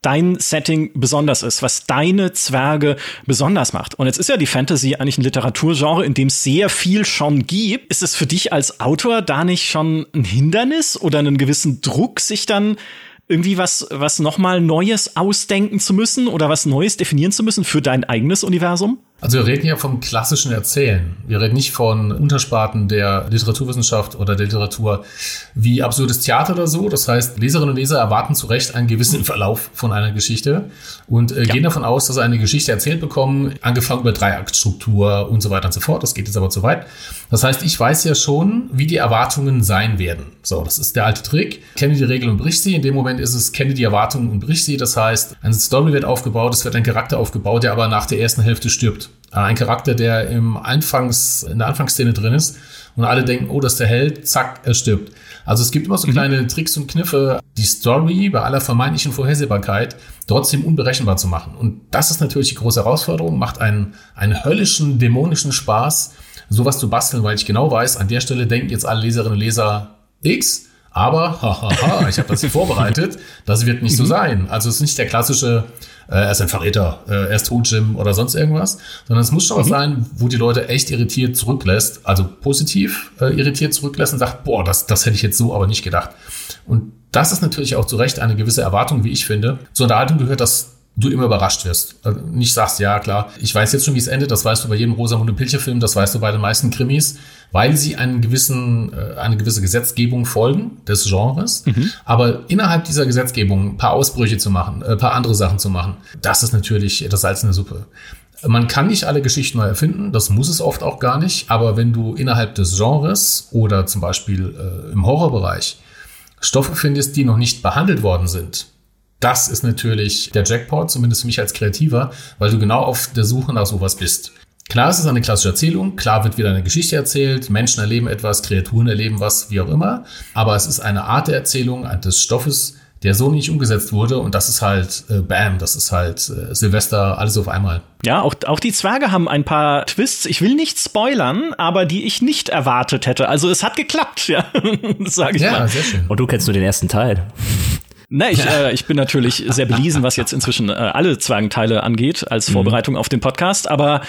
dein Setting besonders ist, was deine Zwerge besonders macht. Und jetzt ist ja die Fantasy eigentlich ein Literaturgenre, in dem es sehr viel schon gibt. Ist es für dich als Autor da nicht schon ein Hindernis oder einen gewissen Druck, sich dann irgendwie was, was nochmal Neues ausdenken zu müssen oder was Neues definieren zu müssen für dein eigenes Universum? Also wir reden ja vom klassischen Erzählen. Wir reden nicht von Untersparten der Literaturwissenschaft oder der Literatur wie absurdes Theater oder so. Das heißt, Leserinnen und Leser erwarten zu Recht einen gewissen Verlauf von einer Geschichte und äh, ja. gehen davon aus, dass sie eine Geschichte erzählt bekommen, angefangen über Dreiaktstruktur und so weiter und so fort. Das geht jetzt aber zu weit. Das heißt, ich weiß ja schon, wie die Erwartungen sein werden. So, das ist der alte Trick. Kenne die Regeln und brich sie. In dem Moment ist es, kenne die Erwartungen und brich sie. Das heißt, eine Story wird aufgebaut, es wird ein Charakter aufgebaut, der aber nach der ersten Hälfte stirbt. Äh, ein Charakter, der im Anfangs, in der Anfangsszene drin ist und alle denken, oh, das ist der Held, zack, er stirbt. Also es gibt immer so mhm. kleine Tricks und Kniffe, die Story bei aller vermeintlichen Vorhersehbarkeit trotzdem unberechenbar zu machen. Und das ist natürlich die große Herausforderung, macht einen, einen höllischen, dämonischen Spaß, sowas zu basteln, weil ich genau weiß, an der Stelle denken jetzt alle Leserinnen und Leser X, aber hahaha, ich habe das vorbereitet, das wird nicht so mhm. sein. Also es ist nicht der klassische äh, er ist ein Verräter, äh, er ist tot, Jim oder sonst irgendwas, sondern es muss schon mhm. was sein, wo die Leute echt irritiert zurücklässt, also positiv äh, irritiert zurücklässt und sagt, boah, das, das hätte ich jetzt so aber nicht gedacht. Und das ist natürlich auch zu Recht eine gewisse Erwartung, wie ich finde. Zur Unterhaltung gehört das du immer überrascht wirst. Also nicht sagst, ja klar, ich weiß jetzt schon, wie es endet, das weißt du bei jedem Rosamunde Pilcher-Film, das weißt du bei den meisten Krimis, weil sie einen gewissen, äh, eine gewisse Gesetzgebung folgen des Genres. Mhm. Aber innerhalb dieser Gesetzgebung ein paar Ausbrüche zu machen, ein äh, paar andere Sachen zu machen, das ist natürlich das Salz in der Suppe. Man kann nicht alle Geschichten neu erfinden, das muss es oft auch gar nicht, aber wenn du innerhalb des Genres oder zum Beispiel äh, im Horrorbereich Stoffe findest, die noch nicht behandelt worden sind, das ist natürlich der Jackpot, zumindest für mich als Kreativer, weil du genau auf der Suche nach sowas bist. Klar, es ist eine klassische Erzählung, klar wird wieder eine Geschichte erzählt, Menschen erleben etwas, Kreaturen erleben was, wie auch immer, aber es ist eine Art der Erzählung des Stoffes, der so nicht umgesetzt wurde und das ist halt äh, Bam, das ist halt äh, Silvester, alles auf einmal. Ja, auch, auch die Zwerge haben ein paar Twists. Ich will nicht spoilern, aber die ich nicht erwartet hätte. Also es hat geklappt, ja, sage ich ja, mal. Ja, sehr schön. Und du kennst nur den ersten Teil. Na, ich, äh, ich bin natürlich sehr belesen, was jetzt inzwischen äh, alle Zwergenteile angeht, als mhm. Vorbereitung mhm. auf den Podcast. Aber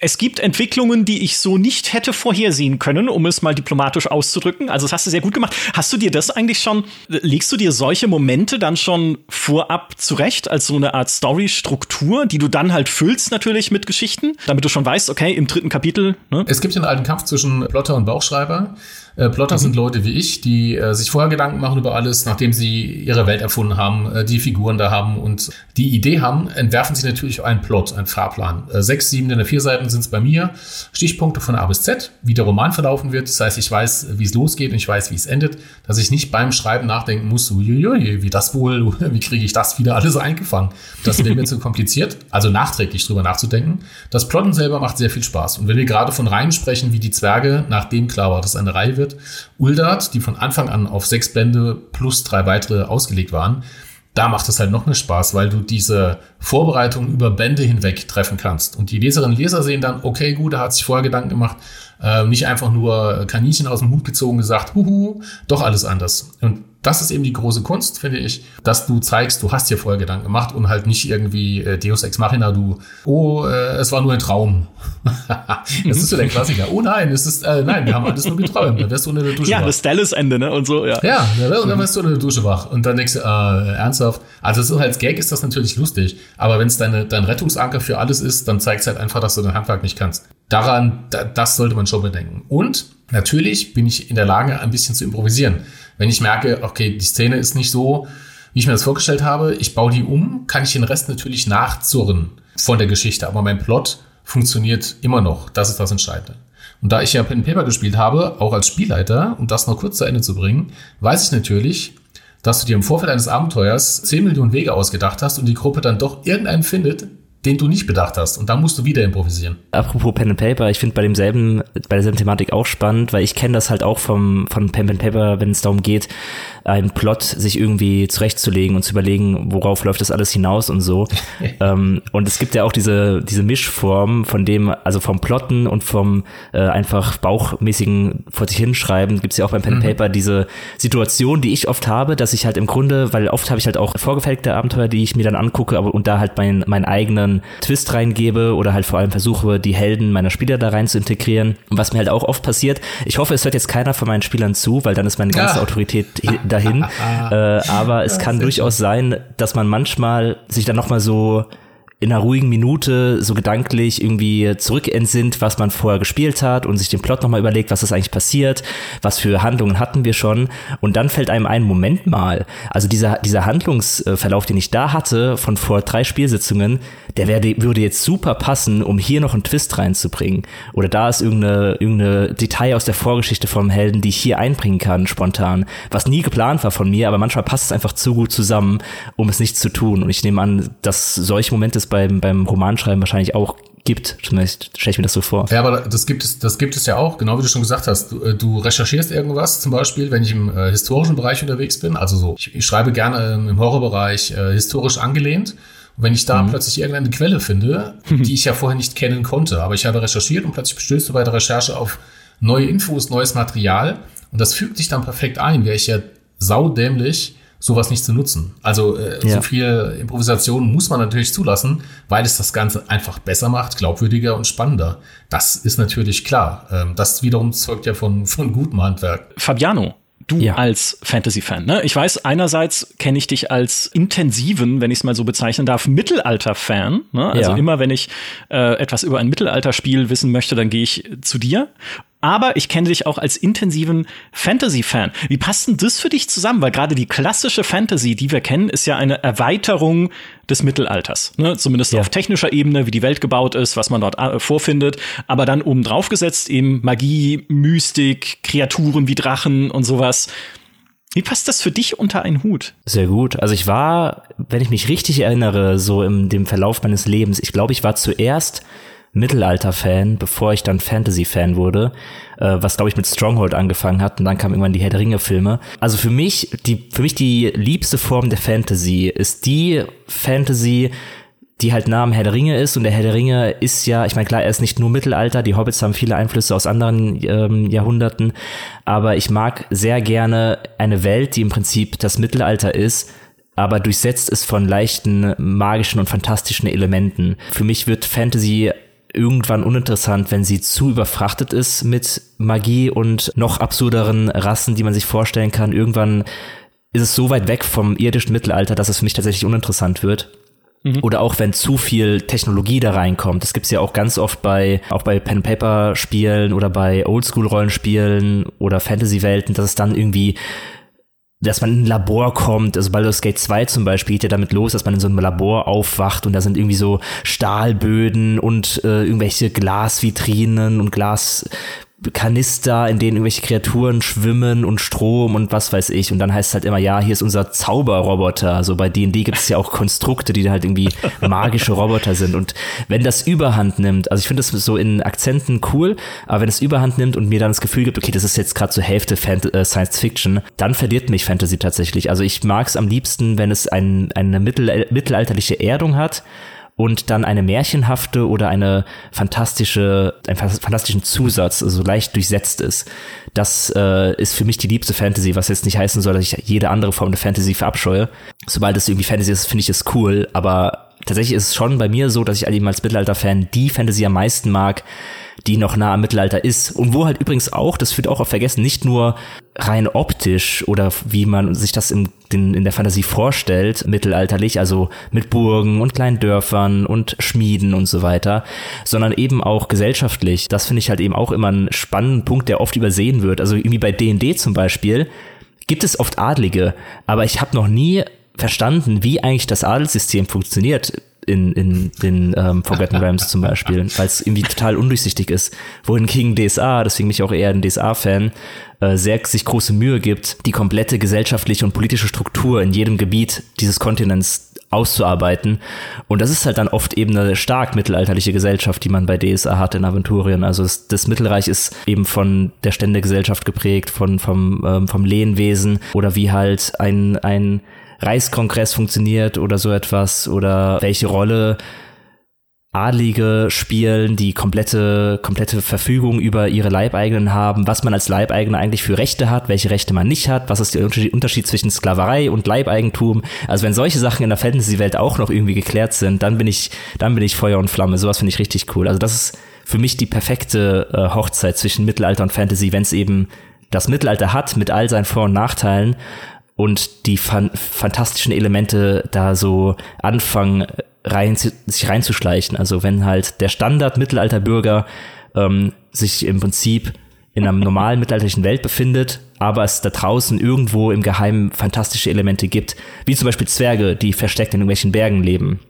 es gibt Entwicklungen, die ich so nicht hätte vorhersehen können, um es mal diplomatisch auszudrücken. Also das hast du sehr gut gemacht. Hast du dir das eigentlich schon, legst du dir solche Momente dann schon vorab zurecht als so eine Art Story-Struktur, die du dann halt füllst natürlich mit Geschichten, damit du schon weißt, okay, im dritten Kapitel. Ne? Es gibt ja einen alten Kampf zwischen Plotter und Bauchschreiber. Äh, Plotter mhm. sind Leute wie ich, die äh, sich vorher Gedanken machen über alles, nachdem sie ihre Welt erfunden haben, äh, die Figuren da haben und die Idee haben, entwerfen sie natürlich einen Plot, einen Fahrplan. Äh, sechs, sieben, in der vier Seiten sind es bei mir. Stichpunkte von A bis Z, wie der Roman verlaufen wird. Das heißt, ich weiß, wie es losgeht und ich weiß, wie es endet, dass ich nicht beim Schreiben nachdenken muss, uiuiui, wie das wohl, wie kriege ich das wieder alles eingefangen. Das wäre mir zu kompliziert, also nachträglich drüber nachzudenken. Das Plotten selber macht sehr viel Spaß. Und wenn wir gerade von Reihen sprechen, wie die Zwerge, nachdem klar war, dass eine Reihe wird, wird. Uldart, die von Anfang an auf sechs Bände plus drei weitere ausgelegt waren, da macht es halt noch mehr Spaß, weil du diese Vorbereitung über Bände hinweg treffen kannst. Und die Leserinnen und Leser sehen dann, okay, gut, er hat sich vorher Gedanken gemacht, äh, nicht einfach nur Kaninchen aus dem Hut gezogen gesagt, huhu, doch alles anders. Und das ist eben die große Kunst, finde ich, dass du zeigst, du hast dir vorher Gedanken gemacht und halt nicht irgendwie äh, Deus Ex Machina, du, oh, äh, es war nur ein Traum. das ist so der Klassiker. Oh nein, es ist, äh, nein, wir haben alles nur geträumt. Dann wirst du unter der Dusche ja, wach. Ja, das Dallas-Ende, ne, und so, ja. Ja, und dann wirst du unter der Dusche wach. Und dann denkst du, äh, ernsthaft. Also so als Gag ist das natürlich lustig. Aber wenn es deine, dein Rettungsanker für alles ist, dann zeigt es halt einfach, dass du dein Handwerk nicht kannst. Daran, da, das sollte man schon bedenken. Und natürlich bin ich in der Lage, ein bisschen zu improvisieren. Wenn ich merke, okay, die Szene ist nicht so, wie ich mir das vorgestellt habe, ich baue die um, kann ich den Rest natürlich nachzurren von der Geschichte. Aber mein Plot funktioniert immer noch. Das ist das Entscheidende. Und da ich ja Pen Paper gespielt habe, auch als Spielleiter, um das noch kurz zu Ende zu bringen, weiß ich natürlich, dass du dir im Vorfeld eines Abenteuers 10 Millionen Wege ausgedacht hast und die Gruppe dann doch irgendeinen findet, den du nicht bedacht hast. Und da musst du wieder improvisieren. Apropos Pen and Paper, ich finde bei demselben, bei derselben Thematik auch spannend, weil ich kenne das halt auch vom, von Pen and Paper, wenn es darum geht, einen Plot sich irgendwie zurechtzulegen und zu überlegen, worauf läuft das alles hinaus und so. ähm, und es gibt ja auch diese, diese Mischform von dem, also vom Plotten und vom äh, einfach bauchmäßigen vor sich hinschreiben, gibt es ja auch beim Pen mhm. Paper diese Situation, die ich oft habe, dass ich halt im Grunde, weil oft habe ich halt auch vorgefertigte Abenteuer, die ich mir dann angucke, aber und da halt meinen mein eigenen anderen Twist reingebe oder halt vor allem versuche, die Helden meiner Spieler da rein zu integrieren. Und was mir halt auch oft passiert, ich hoffe, es hört jetzt keiner von meinen Spielern zu, weil dann ist meine ganze ah. Autorität dahin. äh, aber es kann durchaus sein, dass man manchmal sich dann nochmal so in einer ruhigen Minute so gedanklich irgendwie zurückentsinnt, was man vorher gespielt hat und sich den Plot nochmal überlegt, was ist eigentlich passiert, was für Handlungen hatten wir schon. Und dann fällt einem ein, Moment mal, also dieser, dieser Handlungsverlauf, den ich da hatte von vor drei Spielsitzungen, der werde, würde jetzt super passen, um hier noch einen Twist reinzubringen. Oder da ist irgendeine, irgendeine Detail aus der Vorgeschichte vom Helden, die ich hier einbringen kann, spontan. Was nie geplant war von mir, aber manchmal passt es einfach zu gut zusammen, um es nicht zu tun. Und ich nehme an, dass solche Momente beim, beim Romanschreiben wahrscheinlich auch gibt. Zumindest stelle ich mir das so vor. Ja, aber das gibt es, das gibt es ja auch, genau wie du schon gesagt hast. Du, äh, du recherchierst irgendwas, zum Beispiel, wenn ich im äh, historischen Bereich unterwegs bin. Also so, ich, ich schreibe gerne ähm, im Horrorbereich äh, historisch angelehnt. Und wenn ich da mhm. plötzlich irgendeine Quelle finde, die ich ja vorher nicht kennen konnte, aber ich habe recherchiert und plötzlich bestößt du bei der Recherche auf neue Infos, neues Material und das fügt sich dann perfekt ein, wäre ich ja saudämlich sowas nicht zu nutzen. Also äh, ja. so viel Improvisation muss man natürlich zulassen, weil es das Ganze einfach besser macht, glaubwürdiger und spannender. Das ist natürlich klar. Ähm, das wiederum zeugt ja von, von gutem Handwerk. Fabiano, du ja. als Fantasy-Fan. Ne? Ich weiß, einerseits kenne ich dich als intensiven, wenn ich es mal so bezeichnen darf, Mittelalter-Fan. Ne? Also ja. immer, wenn ich äh, etwas über ein Mittelalterspiel wissen möchte, dann gehe ich zu dir aber ich kenne dich auch als intensiven Fantasy-Fan. Wie passt denn das für dich zusammen? Weil gerade die klassische Fantasy, die wir kennen, ist ja eine Erweiterung des Mittelalters. Ne? Zumindest ja. auf technischer Ebene, wie die Welt gebaut ist, was man dort äh, vorfindet. Aber dann oben drauf gesetzt eben Magie, Mystik, Kreaturen wie Drachen und sowas. Wie passt das für dich unter einen Hut? Sehr gut. Also ich war, wenn ich mich richtig erinnere, so im dem Verlauf meines Lebens, ich glaube, ich war zuerst Mittelalter-Fan, bevor ich dann Fantasy-Fan wurde, äh, was glaube ich mit Stronghold angefangen hat und dann kamen irgendwann die Herr der Ringe-Filme. Also für mich, die, für mich die liebste Form der Fantasy ist die Fantasy, die halt nah am Herr der Ringe ist und der Herr der Ringe ist ja, ich meine klar, er ist nicht nur Mittelalter, die Hobbits haben viele Einflüsse aus anderen ähm, Jahrhunderten, aber ich mag sehr gerne eine Welt, die im Prinzip das Mittelalter ist, aber durchsetzt ist von leichten magischen und fantastischen Elementen. Für mich wird Fantasy irgendwann uninteressant, wenn sie zu überfrachtet ist mit Magie und noch absurderen Rassen, die man sich vorstellen kann. Irgendwann ist es so weit weg vom irdischen Mittelalter, dass es für mich tatsächlich uninteressant wird. Mhm. Oder auch wenn zu viel Technologie da reinkommt. Das gibt's ja auch ganz oft bei, auch bei Pen-Paper-Spielen oder bei Oldschool-Rollenspielen oder Fantasy-Welten, dass es dann irgendwie dass man in ein Labor kommt, also Baldur's Gate 2 zum Beispiel geht ja damit los, dass man in so einem Labor aufwacht und da sind irgendwie so Stahlböden und äh, irgendwelche Glasvitrinen und Glas Kanister, in denen irgendwelche Kreaturen schwimmen und Strom und was weiß ich. Und dann heißt es halt immer, ja, hier ist unser Zauberroboter. Also bei D&D gibt es ja auch Konstrukte, die halt irgendwie magische Roboter sind. Und wenn das Überhand nimmt, also ich finde das so in Akzenten cool, aber wenn es Überhand nimmt und mir dann das Gefühl gibt, okay, das ist jetzt gerade zur Hälfte Fant äh, Science Fiction, dann verliert mich Fantasy tatsächlich. Also ich mag es am liebsten, wenn es ein, eine mittel mittelalterliche Erdung hat und dann eine märchenhafte oder eine fantastische, einen fantastischen Zusatz, also leicht durchsetzt ist. Das äh, ist für mich die liebste Fantasy, was jetzt nicht heißen soll, dass ich jede andere Form der Fantasy verabscheue. Sobald es irgendwie Fantasy ist, finde ich es cool, aber tatsächlich ist es schon bei mir so, dass ich eben als Mittelalter-Fan die Fantasy am meisten mag, die noch nah am Mittelalter ist. Und wo halt übrigens auch, das wird auch auf vergessen, nicht nur rein optisch oder wie man sich das in, den, in der Fantasie vorstellt, mittelalterlich, also mit Burgen und kleinen Dörfern und Schmieden und so weiter, sondern eben auch gesellschaftlich. Das finde ich halt eben auch immer einen spannenden Punkt, der oft übersehen wird. Also irgendwie bei D&D zum Beispiel gibt es oft Adlige, aber ich habe noch nie verstanden, wie eigentlich das Adelssystem funktioniert in, in den ähm, Forgotten Realms zum Beispiel, weil es irgendwie total undurchsichtig ist. Wohin King DSA, deswegen bin ich auch eher ein DSA-Fan, äh, sehr sich große Mühe gibt, die komplette gesellschaftliche und politische Struktur in jedem Gebiet dieses Kontinents auszuarbeiten. Und das ist halt dann oft eben eine stark mittelalterliche Gesellschaft, die man bei DSA hat in Aventurien. Also das, das Mittelreich ist eben von der Ständegesellschaft geprägt, von, vom, ähm, vom Lehnwesen oder wie halt ein, ein Reichskongress funktioniert oder so etwas oder welche Rolle Adlige spielen, die komplette, komplette Verfügung über ihre Leibeigenen haben, was man als Leibeigener eigentlich für Rechte hat, welche Rechte man nicht hat, was ist der Unterschied zwischen Sklaverei und Leibeigentum. Also wenn solche Sachen in der Fantasy-Welt auch noch irgendwie geklärt sind, dann bin ich, dann bin ich Feuer und Flamme. Sowas finde ich richtig cool. Also das ist für mich die perfekte äh, Hochzeit zwischen Mittelalter und Fantasy, wenn es eben das Mittelalter hat mit all seinen Vor- und Nachteilen und die fan fantastischen Elemente da so anfangen rein, sich reinzuschleichen. Also wenn halt der Standard-Mittelalterbürger ähm, sich im Prinzip in einer normalen mittelalterlichen Welt befindet, aber es da draußen irgendwo im Geheimen fantastische Elemente gibt, wie zum Beispiel Zwerge, die versteckt in irgendwelchen Bergen leben.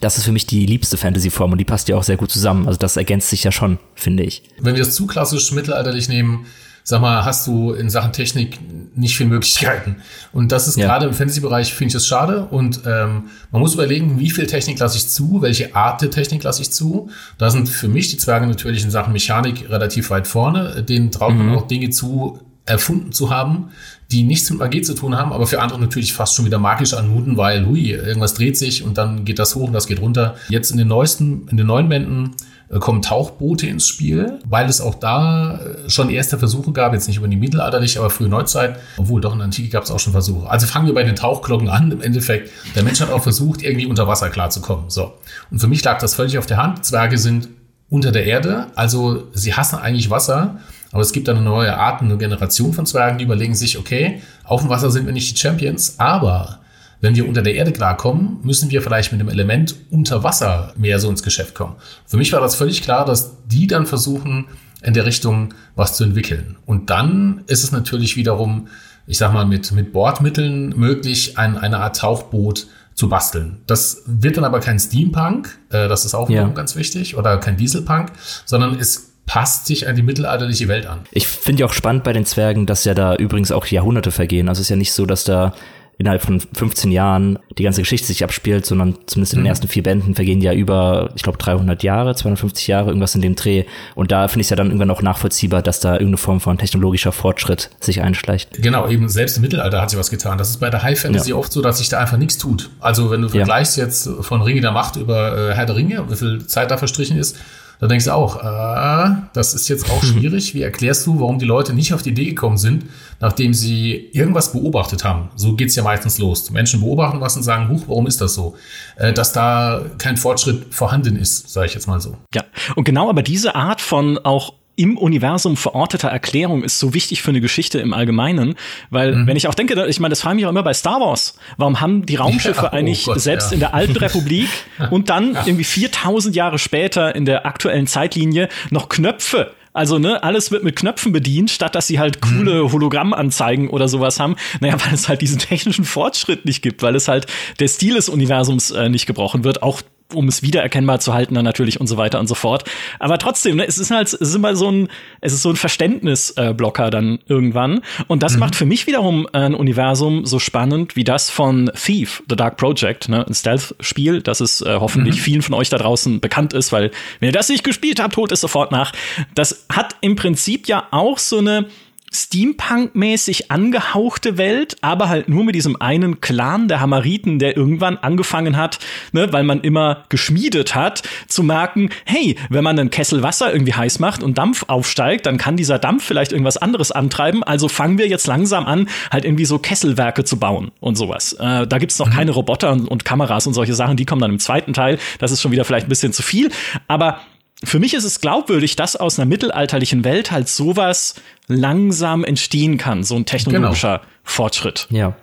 Das ist für mich die liebste Fantasy-Form und die passt ja auch sehr gut zusammen. Also das ergänzt sich ja schon, finde ich. Wenn wir es zu klassisch mittelalterlich nehmen, sag mal, hast du in Sachen Technik nicht viele Möglichkeiten. Und das ist ja. gerade im Fantasy-Bereich, finde ich das schade. Und ähm, man muss überlegen, wie viel Technik lasse ich zu, welche Art der Technik lasse ich zu. Da sind für mich die Zwerge natürlich in Sachen Mechanik relativ weit vorne. Denen traut man mhm. auch Dinge zu, erfunden zu haben, die nichts mit Magie zu tun haben, aber für andere natürlich fast schon wieder magisch anmuten, weil, hui, irgendwas dreht sich und dann geht das hoch und das geht runter. Jetzt in den neuesten, in den neuen Bänden äh, kommen Tauchboote ins Spiel, weil es auch da äh, schon erste Versuche gab, jetzt nicht über die mittelalterliche, aber frühe Neuzeit, obwohl doch in der Antike gab es auch schon Versuche. Also fangen wir bei den Tauchglocken an. Im Endeffekt, der Mensch hat auch versucht, irgendwie unter Wasser klarzukommen. So. Und für mich lag das völlig auf der Hand. Zwerge sind unter der Erde, also sie hassen eigentlich Wasser, aber es gibt eine neue Art, eine Generation von Zwergen, die überlegen sich, okay, auf dem Wasser sind wir nicht die Champions, aber wenn wir unter der Erde klarkommen, müssen wir vielleicht mit dem Element unter Wasser mehr so ins Geschäft kommen. Für mich war das völlig klar, dass die dann versuchen, in der Richtung was zu entwickeln. Und dann ist es natürlich wiederum, ich sag mal, mit, mit Bordmitteln möglich, ein, eine Art Tauchboot zu basteln. Das wird dann aber kein Steampunk, äh, das ist auch ja. ganz wichtig, oder kein Dieselpunk, sondern es passt sich an die mittelalterliche Welt an. Ich finde ja auch spannend bei den Zwergen, dass ja da übrigens auch Jahrhunderte vergehen. Also es ist ja nicht so, dass da innerhalb von 15 Jahren die ganze Geschichte sich abspielt, sondern zumindest in den mhm. ersten vier Bänden vergehen ja über, ich glaube, 300 Jahre, 250 Jahre, irgendwas in dem Dreh. Und da finde ich es ja dann irgendwann auch nachvollziehbar, dass da irgendeine Form von technologischer Fortschritt sich einschleicht. Genau, eben selbst im Mittelalter hat sich was getan. Das ist bei der High Fantasy ja. oft so, dass sich da einfach nichts tut. Also wenn du vergleichst ja. jetzt von Ringe der Macht über äh, Herr der Ringe, wie viel Zeit da verstrichen ist, da denkst du auch, äh, das ist jetzt auch schwierig. Wie erklärst du, warum die Leute nicht auf die Idee gekommen sind, nachdem sie irgendwas beobachtet haben? So geht's ja meistens los. Menschen beobachten was und sagen, huch, warum ist das so? Äh, dass da kein Fortschritt vorhanden ist, sage ich jetzt mal so. Ja, und genau aber diese Art von auch im Universum verorteter Erklärung ist so wichtig für eine Geschichte im Allgemeinen, weil mhm. wenn ich auch denke, ich meine, das frage ich mich auch immer bei Star Wars. Warum haben die Raumschiffe ja, oh eigentlich Gott, selbst ja. in der alten Republik und dann ja. irgendwie 4000 Jahre später in der aktuellen Zeitlinie noch Knöpfe? Also, ne, alles wird mit Knöpfen bedient, statt dass sie halt coole mhm. Hologrammanzeigen oder sowas haben. Naja, weil es halt diesen technischen Fortschritt nicht gibt, weil es halt der Stil des Universums äh, nicht gebrochen wird. Auch um es wiedererkennbar zu halten, dann natürlich und so weiter und so fort. Aber trotzdem, ne, es ist halt, es ist immer so ein, es ist so ein Verständnisblocker dann irgendwann. Und das mhm. macht für mich wiederum ein Universum so spannend wie das von Thief, The Dark Project, ne, ein Stealth-Spiel, das es äh, hoffentlich mhm. vielen von euch da draußen bekannt ist, weil wenn ihr das nicht gespielt habt, holt es sofort nach. Das hat im Prinzip ja auch so eine Steampunk-mäßig angehauchte Welt, aber halt nur mit diesem einen Clan der Hamariten, der irgendwann angefangen hat, ne, weil man immer geschmiedet hat, zu merken, hey, wenn man einen Kessel Wasser irgendwie heiß macht und Dampf aufsteigt, dann kann dieser Dampf vielleicht irgendwas anderes antreiben. Also fangen wir jetzt langsam an, halt irgendwie so Kesselwerke zu bauen und sowas. Äh, da gibt's noch mhm. keine Roboter und, und Kameras und solche Sachen, die kommen dann im zweiten Teil. Das ist schon wieder vielleicht ein bisschen zu viel. Aber für mich ist es glaubwürdig, dass aus einer mittelalterlichen Welt halt sowas langsam entstehen kann, so ein technologischer genau. Fortschritt. Ja.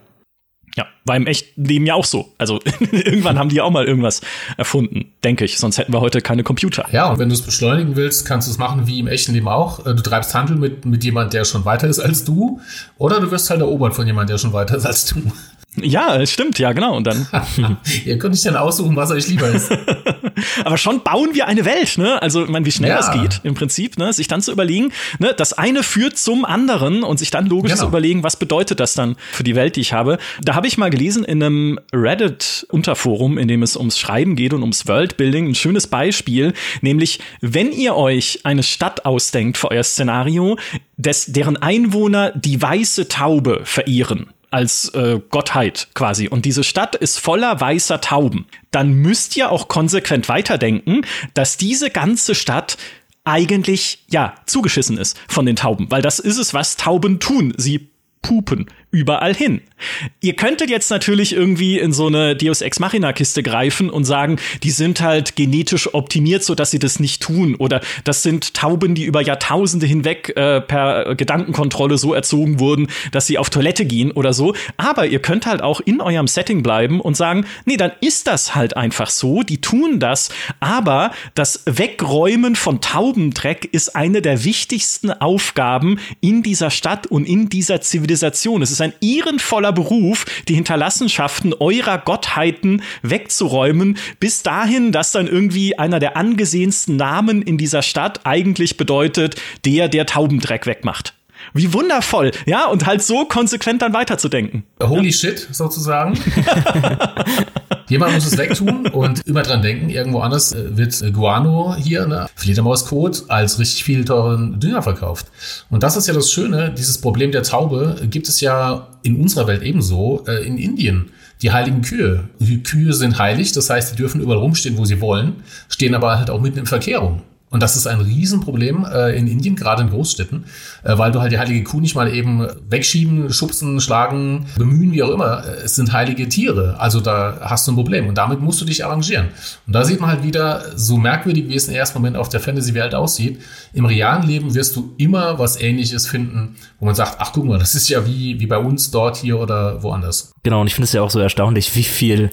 Ja, war im echten Leben ja auch so. Also irgendwann haben die auch mal irgendwas erfunden, denke ich. Sonst hätten wir heute keine Computer. Ja, und wenn du es beschleunigen willst, kannst du es machen wie im echten Leben auch. Äh, du treibst Handel mit, mit jemand, der schon weiter ist als du. Oder du wirst halt erobert von jemand, der schon weiter ist als du. Ja, stimmt, ja, genau. Und dann. Ihr könnt euch dann aussuchen, was euch lieber ist. Aber schon bauen wir eine Welt, ne? Also, ich meine, wie schnell ja. das geht, im Prinzip, ne? Sich dann zu überlegen, ne? Das eine führt zum anderen und sich dann logisch genau. zu überlegen, was bedeutet das dann für die Welt, die ich habe. Da habe ich mal gelesen in einem Reddit-Unterforum, in dem es ums Schreiben geht und ums Worldbuilding, ein schönes Beispiel, nämlich, wenn ihr euch eine Stadt ausdenkt für euer Szenario, des, deren Einwohner die weiße Taube verehren als äh, Gottheit quasi. Und diese Stadt ist voller weißer Tauben. Dann müsst ihr auch konsequent weiterdenken, dass diese ganze Stadt eigentlich, ja, zugeschissen ist von den Tauben. Weil das ist es, was Tauben tun. Sie pupen überall hin. Ihr könntet jetzt natürlich irgendwie in so eine Deus Ex Machina Kiste greifen und sagen, die sind halt genetisch optimiert, so dass sie das nicht tun oder das sind Tauben, die über Jahrtausende hinweg äh, per Gedankenkontrolle so erzogen wurden, dass sie auf Toilette gehen oder so. Aber ihr könnt halt auch in eurem Setting bleiben und sagen, nee, dann ist das halt einfach so. Die tun das, aber das Wegräumen von Taubendreck ist eine der wichtigsten Aufgaben in dieser Stadt und in dieser Zivilisation. Es ist ein ehrenvoller Beruf, die Hinterlassenschaften eurer Gottheiten wegzuräumen, bis dahin, dass dann irgendwie einer der angesehensten Namen in dieser Stadt eigentlich bedeutet, der, der Taubendreck wegmacht. Wie wundervoll, ja, und halt so konsequent dann weiterzudenken. Holy shit, sozusagen. Jemand muss es wegtun und immer dran denken, irgendwo anders äh, wird äh, Guano hier, ne, Fledermauskot, als richtig viel teuren Dünger verkauft. Und das ist ja das Schöne, dieses Problem der Taube gibt es ja in unserer Welt ebenso, äh, in Indien die heiligen Kühe. Die Kühe sind heilig, das heißt, die dürfen überall rumstehen, wo sie wollen, stehen aber halt auch mitten in Verkehrung. Und das ist ein Riesenproblem äh, in Indien, gerade in Großstädten, äh, weil du halt die heilige Kuh nicht mal eben wegschieben, schubsen, schlagen, bemühen, wie auch immer. Äh, es sind heilige Tiere, also da hast du ein Problem und damit musst du dich arrangieren. Und da sieht man halt wieder, so merkwürdig wie es im ersten Moment auf der Fantasy-Welt aussieht, im realen Leben wirst du immer was Ähnliches finden, wo man sagt, ach guck mal, das ist ja wie, wie bei uns dort, hier oder woanders. Genau, und ich finde es ja auch so erstaunlich, wie viel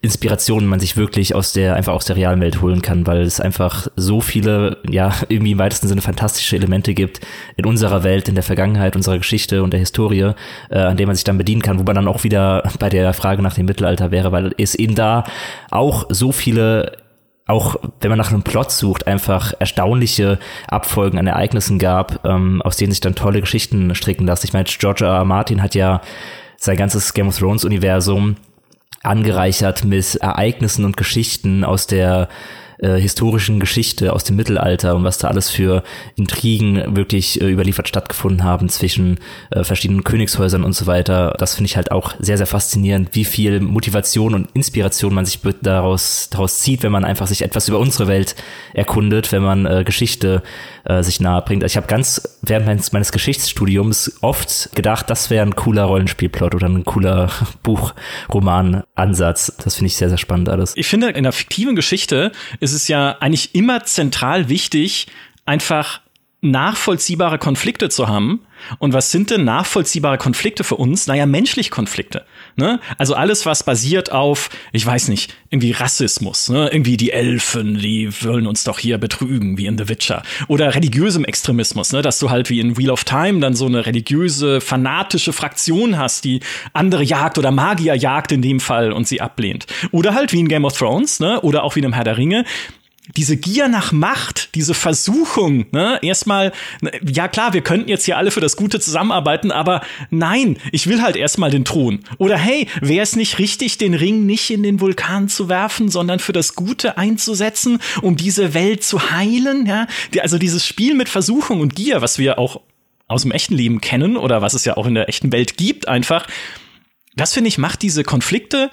Inspirationen man sich wirklich aus der, einfach aus der realen Welt holen kann, weil es einfach so viele, ja, irgendwie im weitesten Sinne fantastische Elemente gibt in unserer Welt, in der Vergangenheit, unserer Geschichte und der Historie, äh, an dem man sich dann bedienen kann, wo man dann auch wieder bei der Frage nach dem Mittelalter wäre, weil es eben da auch so viele auch wenn man nach einem Plot sucht, einfach erstaunliche Abfolgen an Ereignissen gab, ähm, aus denen sich dann tolle Geschichten stricken lassen. Ich meine, George R. R. Martin hat ja sein ganzes Game of Thrones Universum angereichert mit Ereignissen und Geschichten aus der äh, historischen Geschichte aus dem Mittelalter und was da alles für Intrigen wirklich äh, überliefert stattgefunden haben zwischen äh, verschiedenen Königshäusern und so weiter. Das finde ich halt auch sehr, sehr faszinierend, wie viel Motivation und Inspiration man sich daraus, daraus zieht, wenn man einfach sich etwas über unsere Welt erkundet, wenn man äh, Geschichte äh, sich nahe bringt. Also ich habe ganz während meines, meines Geschichtsstudiums oft gedacht, das wäre ein cooler Rollenspielplot oder ein cooler Buchroman-Ansatz. Das finde ich sehr, sehr spannend alles. Ich finde, in der fiktiven Geschichte ist es ja eigentlich immer zentral wichtig, einfach nachvollziehbare Konflikte zu haben. Und was sind denn nachvollziehbare Konflikte für uns? Naja, menschlich Konflikte. Ne? Also alles, was basiert auf, ich weiß nicht, irgendwie Rassismus, ne? irgendwie die Elfen, die wollen uns doch hier betrügen, wie in The Witcher. Oder religiösem Extremismus, ne? dass du halt wie in Wheel of Time dann so eine religiöse, fanatische Fraktion hast, die andere jagt oder Magier jagt in dem Fall und sie ablehnt. Oder halt wie in Game of Thrones, ne? oder auch wie in einem Herr der Ringe, diese Gier nach Macht, diese Versuchung, ne, erstmal, ja klar, wir könnten jetzt hier alle für das Gute zusammenarbeiten, aber nein, ich will halt erstmal den Thron. Oder hey, wäre es nicht richtig, den Ring nicht in den Vulkan zu werfen, sondern für das Gute einzusetzen, um diese Welt zu heilen, ja? Also dieses Spiel mit Versuchung und Gier, was wir auch aus dem echten Leben kennen oder was es ja auch in der echten Welt gibt, einfach, das finde ich macht diese Konflikte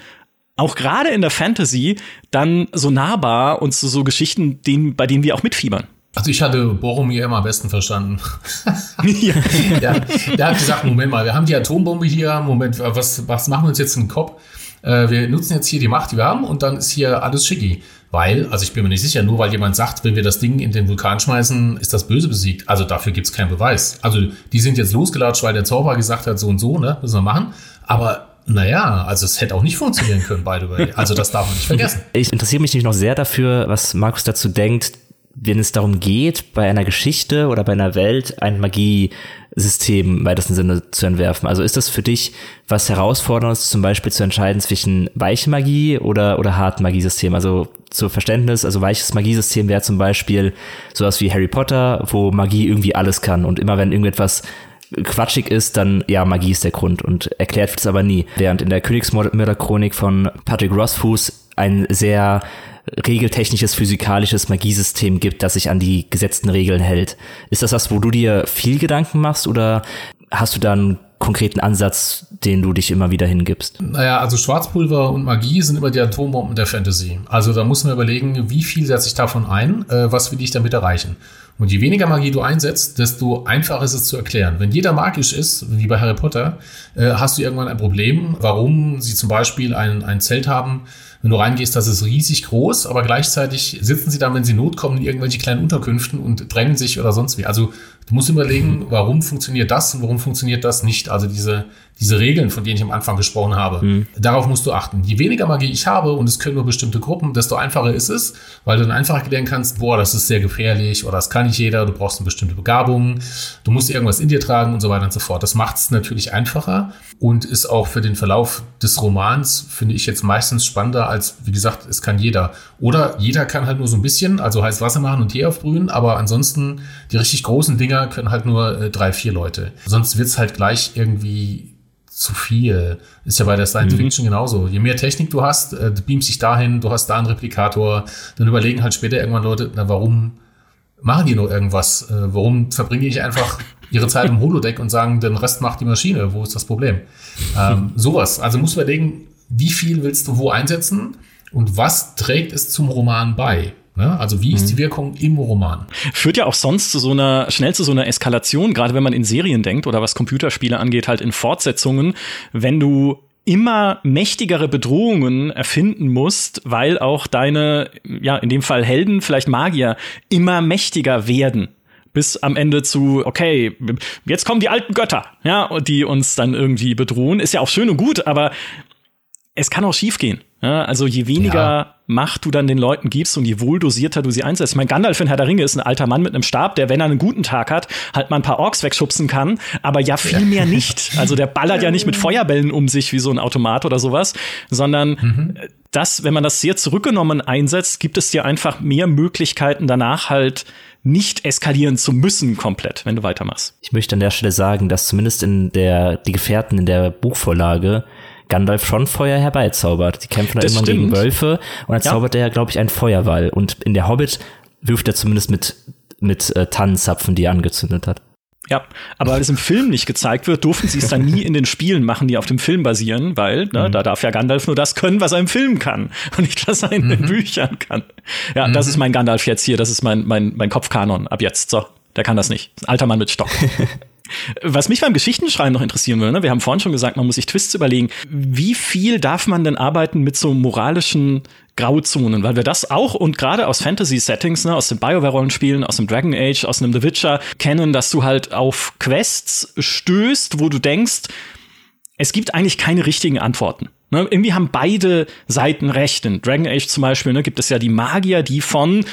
auch gerade in der Fantasy dann so nahbar und so, so Geschichten, denen, bei denen wir auch mitfiebern. Also ich hatte Boromir immer am besten verstanden. ja. ja, der hat gesagt, Moment mal, wir haben die Atombombe hier, Moment, was, was machen wir uns jetzt in den Kopf? Äh, wir nutzen jetzt hier die Macht, die wir haben und dann ist hier alles schicki. Weil, also ich bin mir nicht sicher, nur weil jemand sagt, wenn wir das Ding in den Vulkan schmeißen, ist das Böse besiegt. Also dafür gibt's keinen Beweis. Also die sind jetzt losgelatscht, weil der Zauberer gesagt hat, so und so, ne, müssen wir machen. Aber naja, also es hätte auch nicht funktionieren können, by the way. Also das darf man nicht vergessen. Ich interessiere mich nämlich noch sehr dafür, was Markus dazu denkt, wenn es darum geht, bei einer Geschichte oder bei einer Welt ein Magiesystem im weitesten Sinne zu entwerfen. Also ist das für dich was Herausforderndes, zum Beispiel zu entscheiden zwischen weiche Magie oder, oder harten Magiesystem? Also zur Verständnis, also weiches Magiesystem wäre zum Beispiel sowas wie Harry Potter, wo Magie irgendwie alles kann und immer wenn irgendetwas quatschig ist, dann ja, Magie ist der Grund und erklärt wird es aber nie. Während in der Königsmörderchronik von Patrick Rothfuss ein sehr regeltechnisches, physikalisches Magiesystem gibt, das sich an die gesetzten Regeln hält. Ist das was, wo du dir viel Gedanken machst oder hast du da einen konkreten Ansatz, den du dich immer wieder hingibst? Naja, also Schwarzpulver und Magie sind immer die Atombomben der Fantasy. Also da muss man überlegen, wie viel setze ich davon ein, äh, was will ich damit erreichen. Und je weniger Magie du einsetzt, desto einfacher ist es zu erklären. Wenn jeder magisch ist, wie bei Harry Potter, äh, hast du irgendwann ein Problem, warum sie zum Beispiel ein, ein Zelt haben, wenn du reingehst, das ist riesig groß, aber gleichzeitig sitzen sie dann, wenn sie Not kommen, in irgendwelche kleinen Unterkünften und drängen sich oder sonst wie. Also du musst überlegen, warum funktioniert das und warum funktioniert das nicht. Also diese, diese Regeln, von denen ich am Anfang gesprochen habe, mhm. darauf musst du achten. Je weniger Magie ich habe und es können nur bestimmte Gruppen, desto einfacher ist es, weil du dann einfach erklären kannst, boah, das ist sehr gefährlich oder das kann nicht jeder, du brauchst eine bestimmte Begabung, du musst irgendwas in dir tragen und so weiter und so fort. Das macht es natürlich einfacher und ist auch für den Verlauf des Romans, finde ich jetzt meistens spannender als, wie gesagt, es kann jeder. Oder jeder kann halt nur so ein bisschen, also heiß Wasser machen und Tee aufbrühen, aber ansonsten die richtig großen Dinger können halt nur äh, drei, vier Leute. Sonst wird's halt gleich irgendwie zu viel. Ist ja bei der Science mhm. Fiction genauso. Je mehr Technik du hast, äh, du beamst dich dahin, du hast da einen Replikator, dann überlegen halt später irgendwann Leute, na warum machen die nur irgendwas? Äh, warum verbringen die nicht einfach ihre Zeit im Holodeck und sagen, den Rest macht die Maschine? Wo ist das Problem? Ähm, sowas. Also musst du überlegen, wie viel willst du wo einsetzen und was trägt es zum Roman bei? Ne? Also wie ist die mhm. Wirkung im Roman? Führt ja auch sonst zu so einer, schnell zu so einer Eskalation, gerade wenn man in Serien denkt oder was Computerspiele angeht, halt in Fortsetzungen, wenn du immer mächtigere Bedrohungen erfinden musst, weil auch deine, ja, in dem Fall Helden, vielleicht Magier, immer mächtiger werden bis am Ende zu, okay, jetzt kommen die alten Götter, ja, die uns dann irgendwie bedrohen. Ist ja auch schön und gut, aber es kann auch schiefgehen. Ja, also je weniger ja. Macht du dann den Leuten gibst und je wohl dosierter du sie einsetzt. Mein Gandalf in Herr der Ringe ist ein alter Mann mit einem Stab, der, wenn er einen guten Tag hat, halt mal ein paar Orks wegschubsen kann, aber ja viel mehr nicht. Also der ballert ja nicht mit Feuerbällen um sich wie so ein Automat oder sowas, sondern mhm. das, wenn man das sehr zurückgenommen einsetzt, gibt es dir einfach mehr Möglichkeiten danach halt nicht eskalieren zu müssen komplett, wenn du weitermachst. Ich möchte an der Stelle sagen, dass zumindest in der die Gefährten in der Buchvorlage Gandalf schon Feuer herbeizaubert. Die kämpfen da immer gegen Wölfe und dann ja. zaubert er, glaube ich, einen Feuerwall. Und in der Hobbit wirft er zumindest mit, mit äh, Tannenzapfen, die er angezündet hat. Ja, aber weil es im Film nicht gezeigt wird, durften sie es dann nie in den Spielen machen, die auf dem Film basieren, weil ne, mhm. da darf ja Gandalf nur das können, was er im Film kann und nicht, was er in mhm. den Büchern kann. Ja, mhm. das ist mein Gandalf jetzt hier, das ist mein, mein, mein Kopfkanon ab jetzt. So, der kann das nicht. Ein alter Mann mit Stock. Was mich beim Geschichtenschreiben noch interessieren würde, ne? wir haben vorhin schon gesagt, man muss sich Twists überlegen. Wie viel darf man denn arbeiten mit so moralischen Grauzonen? Weil wir das auch und gerade aus Fantasy-Settings, ne, aus den BioWare-Rollenspielen, aus dem Dragon Age, aus einem The Witcher kennen, dass du halt auf Quests stößt, wo du denkst, es gibt eigentlich keine richtigen Antworten. Ne, irgendwie haben beide Seiten recht. In Dragon Age zum Beispiel ne, gibt es ja die Magier, die von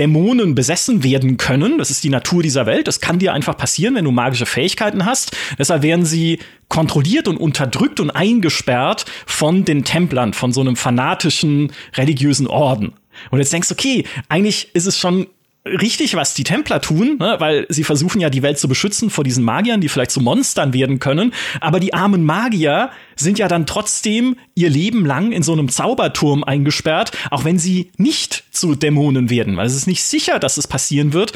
Dämonen besessen werden können. Das ist die Natur dieser Welt. Das kann dir einfach passieren, wenn du magische Fähigkeiten hast. Deshalb werden sie kontrolliert und unterdrückt und eingesperrt von den Templern, von so einem fanatischen religiösen Orden. Und jetzt denkst du, okay, eigentlich ist es schon richtig, was die Templer tun, ne? weil sie versuchen ja die Welt zu beschützen vor diesen Magiern, die vielleicht zu Monstern werden können. Aber die armen Magier sind ja dann trotzdem ihr Leben lang in so einem Zauberturm eingesperrt, auch wenn sie nicht zu Dämonen werden, weil es ist nicht sicher, dass es passieren wird.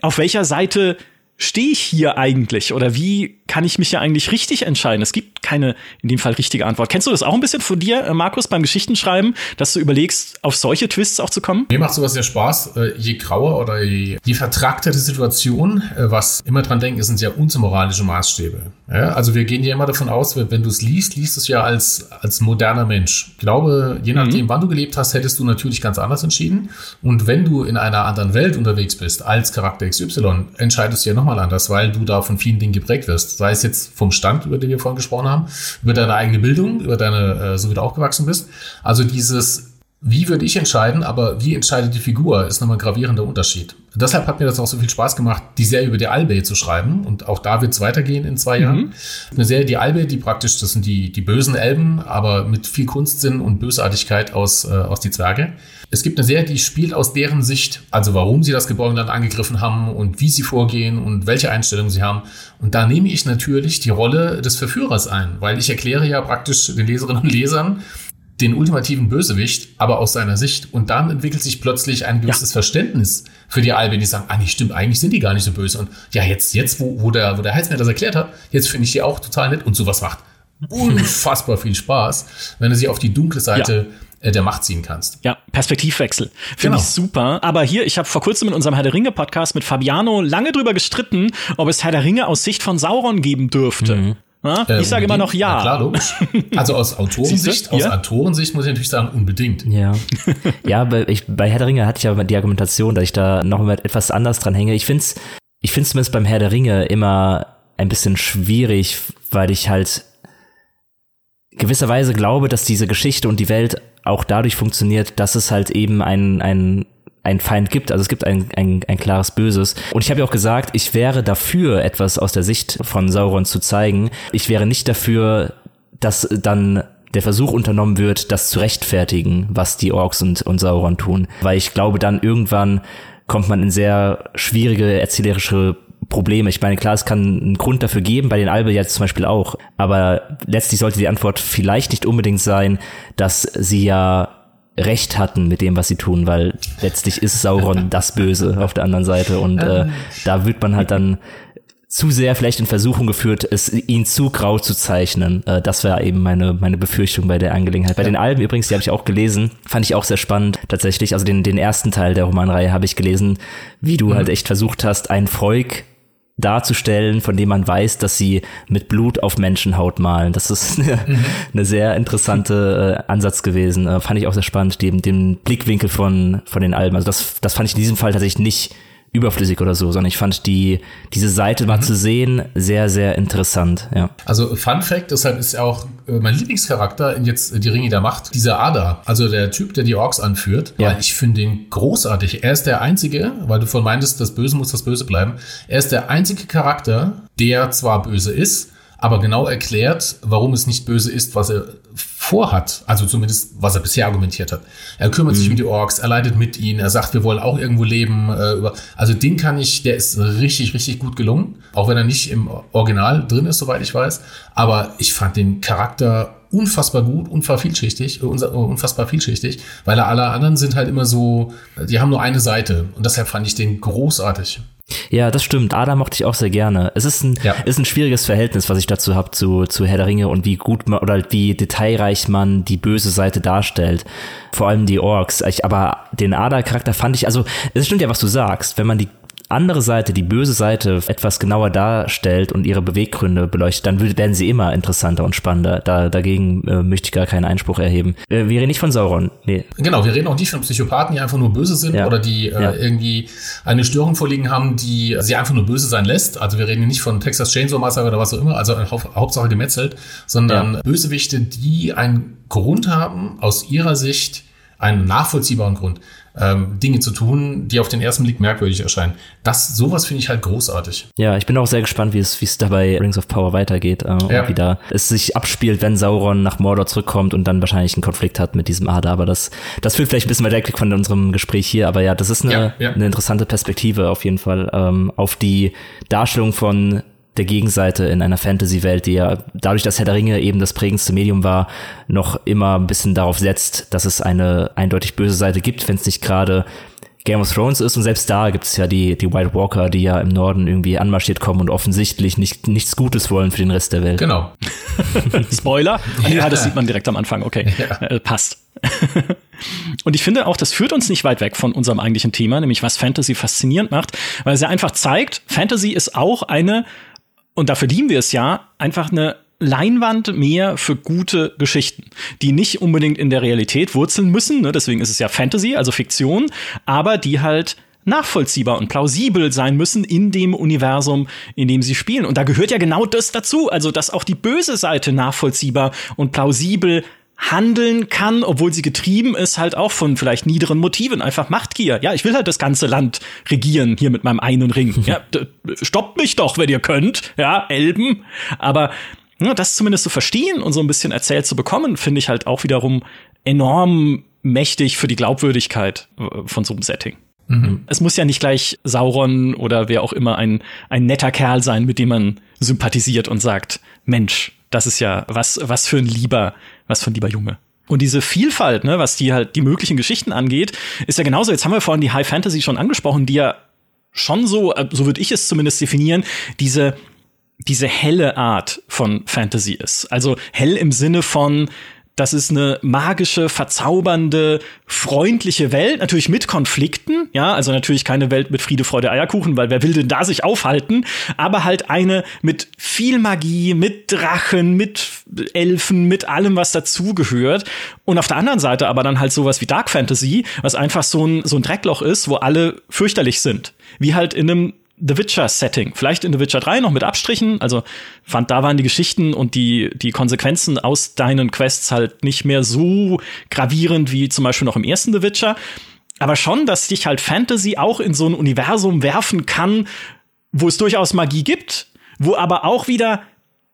Auf welcher Seite stehe ich hier eigentlich oder wie kann ich mich ja eigentlich richtig entscheiden? Es gibt keine in dem Fall richtige Antwort. Kennst du das auch ein bisschen von dir, äh, Markus, beim Geschichtenschreiben, dass du überlegst, auf solche Twists auch zu kommen? Mir macht sowas sehr Spaß. Äh, je grauer oder je, je vertragter die Situation, äh, was immer dran denken, sind ja unmoralische Maßstäbe. Ja, also wir gehen ja immer davon aus, wenn du es liest, liest du es ja als, als moderner Mensch. Ich glaube, je nachdem, mhm. wann du gelebt hast, hättest du natürlich ganz anders entschieden. Und wenn du in einer anderen Welt unterwegs bist, als Charakter XY, entscheidest du ja nochmal anders, weil du da von vielen Dingen geprägt wirst. Sei es jetzt vom Stand, über den wir vorhin gesprochen haben, über deine eigene Bildung, über deine, äh, so wie du aufgewachsen bist. Also dieses wie würde ich entscheiden, aber wie entscheidet die Figur, ist nochmal ein gravierender Unterschied. Deshalb hat mir das auch so viel Spaß gemacht, die Serie über die Albe zu schreiben. Und auch da wird es weitergehen in zwei mhm. Jahren. Eine Serie, die Albe, die praktisch, das sind die, die bösen Elben, aber mit viel Kunstsinn und Bösartigkeit aus, äh, aus die Zwerge. Es gibt eine Serie, die spielt aus deren Sicht, also warum sie das Geborgenland angegriffen haben und wie sie vorgehen und welche Einstellungen sie haben. Und da nehme ich natürlich die Rolle des Verführers ein, weil ich erkläre ja praktisch den Leserinnen und Lesern, den ultimativen Bösewicht, aber aus seiner Sicht. Und dann entwickelt sich plötzlich ein gewisses ja. Verständnis für die Alben, die sagen, ah, nee, stimmt, eigentlich sind die gar nicht so böse. Und ja, jetzt, jetzt, wo, wo der, wo der Heizmer das erklärt hat, jetzt finde ich die auch total nett. Und sowas macht unfassbar viel Spaß, wenn er sich auf die dunkle Seite äh, der Macht ziehen kannst. Ja, Perspektivwechsel. Finde genau. ich super. Aber hier, ich habe vor kurzem in unserem Herr der Ringe Podcast mit Fabiano lange drüber gestritten, ob es Herr der Ringe aus Sicht von Sauron geben dürfte. Mhm. Ähm, ich sage immer noch ja. klar, logisch. Also aus Autorensicht, aus ja? Autorensicht muss ich natürlich sagen, unbedingt. Ja. ja, bei, ich, bei Herr der Ringe hatte ich aber die Argumentation, dass ich da noch mal etwas anders dran hänge. Ich finde es ich find's zumindest beim Herr der Ringe immer ein bisschen schwierig, weil ich halt gewisserweise glaube, dass diese Geschichte und die Welt auch dadurch funktioniert, dass es halt eben ein, ein ein Feind gibt. Also es gibt ein, ein, ein klares Böses. Und ich habe ja auch gesagt, ich wäre dafür, etwas aus der Sicht von Sauron zu zeigen. Ich wäre nicht dafür, dass dann der Versuch unternommen wird, das zu rechtfertigen, was die Orks und, und Sauron tun. Weil ich glaube, dann irgendwann kommt man in sehr schwierige erzählerische Probleme. Ich meine, klar, es kann einen Grund dafür geben, bei den Albe jetzt zum Beispiel auch. Aber letztlich sollte die Antwort vielleicht nicht unbedingt sein, dass sie ja recht hatten mit dem, was sie tun, weil letztlich ist Sauron das Böse auf der anderen Seite und äh, da wird man halt dann zu sehr vielleicht in Versuchung geführt, es ihn zu grau zu zeichnen. Äh, das war eben meine, meine Befürchtung bei der Angelegenheit. Bei den Alben übrigens, die habe ich auch gelesen, fand ich auch sehr spannend tatsächlich. Also den, den ersten Teil der Romanreihe habe ich gelesen, wie du mhm. halt echt versucht hast, ein Volk darzustellen, von dem man weiß, dass sie mit Blut auf Menschenhaut malen. Das ist eine, mhm. eine sehr interessante äh, Ansatz gewesen. Äh, fand ich auch sehr spannend, den, den Blickwinkel von, von den Alben. Also das, das fand ich in diesem Fall tatsächlich nicht überflüssig oder so, sondern ich fand die, diese Seite mal mhm. zu sehen sehr, sehr interessant, ja. Also Fun Fact, deshalb ist auch äh, mein Lieblingscharakter in jetzt Die Ringe der Macht, dieser Ada, also der Typ, der die Orks anführt, ja. weil ich finde ihn großartig. Er ist der einzige, weil du von meintest, das Böse muss das Böse bleiben, er ist der einzige Charakter, der zwar böse ist, aber genau erklärt, warum es nicht böse ist, was er vorhat, also zumindest was er bisher argumentiert hat. Er kümmert mhm. sich um die Orks, er leidet mit ihnen, er sagt, wir wollen auch irgendwo leben. Äh, also den kann ich, der ist richtig, richtig gut gelungen, auch wenn er nicht im Original drin ist, soweit ich weiß. Aber ich fand den Charakter unfassbar gut, unfassbar vielschichtig, äh, unfassbar vielschichtig, weil alle anderen sind halt immer so, die haben nur eine Seite und deshalb fand ich den großartig. Ja, das stimmt. Ada mochte ich auch sehr gerne. Es ist ein, ja. ist ein schwieriges Verhältnis, was ich dazu habe zu, zu Herr der Ringe und wie gut man oder wie detailreich man die böse Seite darstellt. Vor allem die Orks. Ich, aber den Ada-Charakter fand ich, also es stimmt ja, was du sagst. Wenn man die andere Seite, die böse Seite, etwas genauer darstellt und ihre Beweggründe beleuchtet, dann werden sie immer interessanter und spannender. Da, dagegen äh, möchte ich gar keinen Einspruch erheben. Äh, wir reden nicht von Sauron. Nee. Genau, wir reden auch nicht von Psychopathen, die einfach nur böse sind ja. oder die äh, ja. irgendwie eine Störung vorliegen haben, die sie einfach nur böse sein lässt. Also wir reden nicht von Texas Chainsaw Massacre oder was auch immer, also hau Hauptsache gemetzelt, sondern ja. Bösewichte, die einen Grund haben, aus ihrer Sicht einen nachvollziehbaren Grund, ähm, Dinge zu tun, die auf den ersten Blick merkwürdig erscheinen. Das, sowas finde ich halt großartig. Ja, ich bin auch sehr gespannt, wie es, wie es dabei Rings of Power weitergeht äh, ja. wie da es sich abspielt, wenn Sauron nach Mordor zurückkommt und dann wahrscheinlich einen Konflikt hat mit diesem Ada. Aber das, das führt vielleicht ein bisschen weiter weg von unserem Gespräch hier. Aber ja, das ist eine, ja, ja. eine interessante Perspektive auf jeden Fall ähm, auf die Darstellung von der Gegenseite in einer Fantasy-Welt, die ja dadurch, dass Herr der Ringe eben das prägendste Medium war, noch immer ein bisschen darauf setzt, dass es eine eindeutig böse Seite gibt, wenn es nicht gerade Game of Thrones ist und selbst da gibt es ja die, die White Walker, die ja im Norden irgendwie anmarschiert kommen und offensichtlich nicht, nichts Gutes wollen für den Rest der Welt. Genau. Spoiler? Ja. ja, das sieht man direkt am Anfang, okay. Ja. Äh, passt. Und ich finde auch, das führt uns nicht weit weg von unserem eigentlichen Thema, nämlich was Fantasy faszinierend macht, weil es ja einfach zeigt, Fantasy ist auch eine und dafür lieben wir es ja, einfach eine Leinwand mehr für gute Geschichten, die nicht unbedingt in der Realität wurzeln müssen. Ne? Deswegen ist es ja Fantasy, also Fiktion, aber die halt nachvollziehbar und plausibel sein müssen in dem Universum, in dem sie spielen. Und da gehört ja genau das dazu, also dass auch die böse Seite nachvollziehbar und plausibel handeln kann, obwohl sie getrieben ist, halt auch von vielleicht niederen Motiven, einfach Machtgier. Ja, ich will halt das ganze Land regieren, hier mit meinem einen Ring. Ja, stoppt mich doch, wenn ihr könnt, ja, Elben. Aber ja, das zumindest zu verstehen und so ein bisschen erzählt zu bekommen, finde ich halt auch wiederum enorm mächtig für die Glaubwürdigkeit äh, von so einem Setting. Mhm. Es muss ja nicht gleich Sauron oder wer auch immer ein, ein netter Kerl sein, mit dem man sympathisiert und sagt, Mensch, das ist ja was, was für ein lieber, was für ein lieber Junge. Und diese Vielfalt, ne, was die halt die möglichen Geschichten angeht, ist ja genauso. Jetzt haben wir vorhin die High Fantasy schon angesprochen, die ja schon so, äh, so würde ich es zumindest definieren, diese diese helle Art von Fantasy ist. Also hell im Sinne von das ist eine magische, verzaubernde, freundliche Welt, natürlich mit Konflikten, ja, also natürlich keine Welt mit Friede, Freude, Eierkuchen, weil wer will denn da sich aufhalten, aber halt eine mit viel Magie, mit Drachen, mit Elfen, mit allem, was dazugehört. Und auf der anderen Seite aber dann halt sowas wie Dark Fantasy, was einfach so ein, so ein Dreckloch ist, wo alle fürchterlich sind. Wie halt in einem The Witcher-Setting. Vielleicht in The Witcher 3 noch mit Abstrichen. Also fand, da waren die Geschichten und die, die Konsequenzen aus deinen Quests halt nicht mehr so gravierend wie zum Beispiel noch im ersten The Witcher. Aber schon, dass dich halt Fantasy auch in so ein Universum werfen kann, wo es durchaus Magie gibt, wo aber auch wieder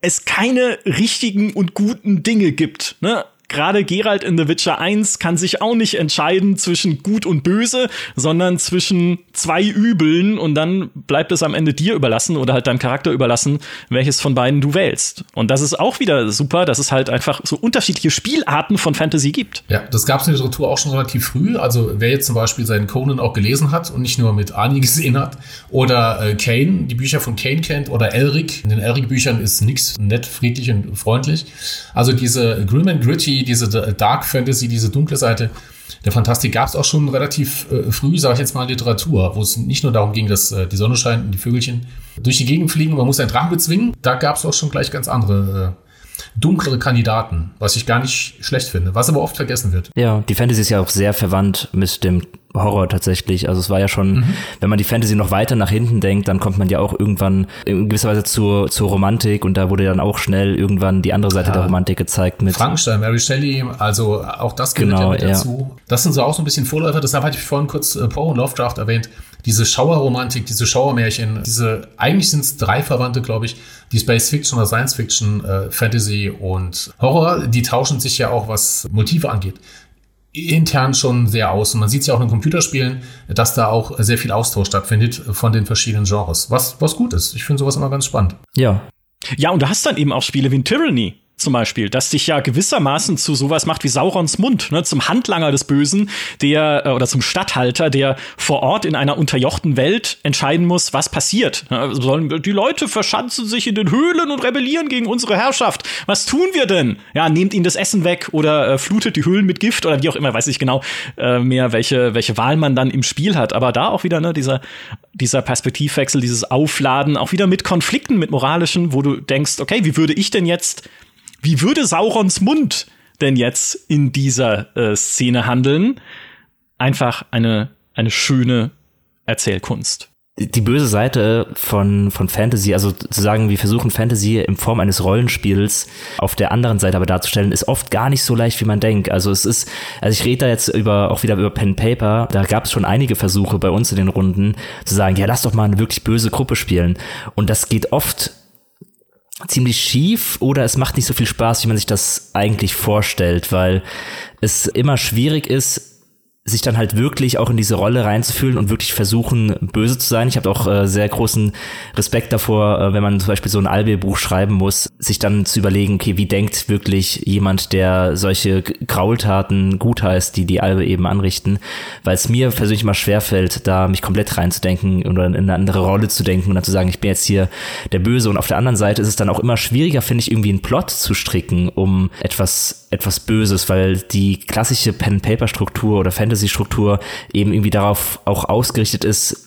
es keine richtigen und guten Dinge gibt. Ne? Gerade Geralt in The Witcher 1 kann sich auch nicht entscheiden zwischen gut und böse, sondern zwischen zwei Übeln und dann bleibt es am Ende dir überlassen oder halt deinem Charakter überlassen, welches von beiden du wählst. Und das ist auch wieder super, dass es halt einfach so unterschiedliche Spielarten von Fantasy gibt. Ja, das gab es in der Literatur auch schon relativ früh. Also wer jetzt zum Beispiel seinen Conan auch gelesen hat und nicht nur mit Arnie gesehen hat oder äh, Kane, die Bücher von Kane kennt oder Elric. In den Elric-Büchern ist nichts nett, friedlich und freundlich. Also diese Grim and Gritty, diese Dark Fantasy, diese dunkle Seite der Fantastik gab es auch schon relativ äh, früh, sage ich jetzt mal, Literatur, wo es nicht nur darum ging, dass äh, die Sonne scheint und die Vögelchen durch die Gegend fliegen, man muss einen Drachen bezwingen. Da gab es auch schon gleich ganz andere äh, dunklere Kandidaten, was ich gar nicht schlecht finde, was aber oft vergessen wird. Ja, die Fantasy ist ja auch sehr verwandt mit dem Horror tatsächlich. Also es war ja schon, mhm. wenn man die Fantasy noch weiter nach hinten denkt, dann kommt man ja auch irgendwann in gewisser Weise zur, zur Romantik und da wurde dann auch schnell irgendwann die andere Seite ja. der Romantik gezeigt mit Frankenstein, Mary Shelley, also auch das gehört genau, ja mit dazu. Ja. Das sind so auch so ein bisschen Vorläufer, deshalb hatte ich vorhin kurz äh, Poe und Lovecraft erwähnt. Diese Schauerromantik, diese Schauermärchen, diese, eigentlich sind es drei Verwandte, glaube ich, die Space Fiction oder Science Fiction, äh, Fantasy und Horror, die tauschen sich ja auch, was Motive angeht intern schon sehr aus. Und man sieht es ja auch in Computerspielen, dass da auch sehr viel Austausch stattfindet von den verschiedenen Genres. Was, was gut ist. Ich finde sowas immer ganz spannend. Ja. Ja, und du hast dann eben auch Spiele wie Tyranny, zum Beispiel, das dich ja gewissermaßen zu sowas macht wie Saurons Mund, ne, zum Handlanger des Bösen, der äh, oder zum Statthalter, der vor Ort in einer unterjochten Welt entscheiden muss, was passiert. Ne, sollen die Leute verschanzen sich in den Höhlen und rebellieren gegen unsere Herrschaft. Was tun wir denn? Ja, nehmt ihnen das Essen weg oder äh, flutet die Höhlen mit Gift oder wie auch immer, weiß ich genau äh, mehr, welche welche Wahl man dann im Spiel hat. Aber da auch wieder ne, dieser dieser Perspektivwechsel, dieses Aufladen, auch wieder mit Konflikten, mit moralischen, wo du denkst, okay, wie würde ich denn jetzt wie würde Saurons Mund denn jetzt in dieser äh, Szene handeln? Einfach eine, eine schöne Erzählkunst. Die böse Seite von, von Fantasy, also zu sagen, wir versuchen Fantasy in Form eines Rollenspiels auf der anderen Seite aber darzustellen, ist oft gar nicht so leicht, wie man denkt. Also es ist, also ich rede da jetzt über, auch wieder über Pen Paper, da gab es schon einige Versuche bei uns in den Runden, zu sagen, ja, lass doch mal eine wirklich böse Gruppe spielen. Und das geht oft ziemlich schief oder es macht nicht so viel Spaß, wie man sich das eigentlich vorstellt, weil es immer schwierig ist, sich dann halt wirklich auch in diese Rolle reinzufühlen und wirklich versuchen, böse zu sein. Ich habe auch äh, sehr großen Respekt davor, äh, wenn man zum Beispiel so ein Albe-Buch schreiben muss, sich dann zu überlegen, okay, wie denkt wirklich jemand, der solche Graultaten gutheißt, die die Albe eben anrichten, weil es mir persönlich mal schwerfällt, da mich komplett reinzudenken oder in eine andere Rolle zu denken und dann zu sagen, ich bin jetzt hier der Böse und auf der anderen Seite ist es dann auch immer schwieriger, finde ich, irgendwie einen Plot zu stricken, um etwas, etwas Böses, weil die klassische Pen-Paper-Struktur oder Fantasy Fantasy-Struktur eben irgendwie darauf auch ausgerichtet ist,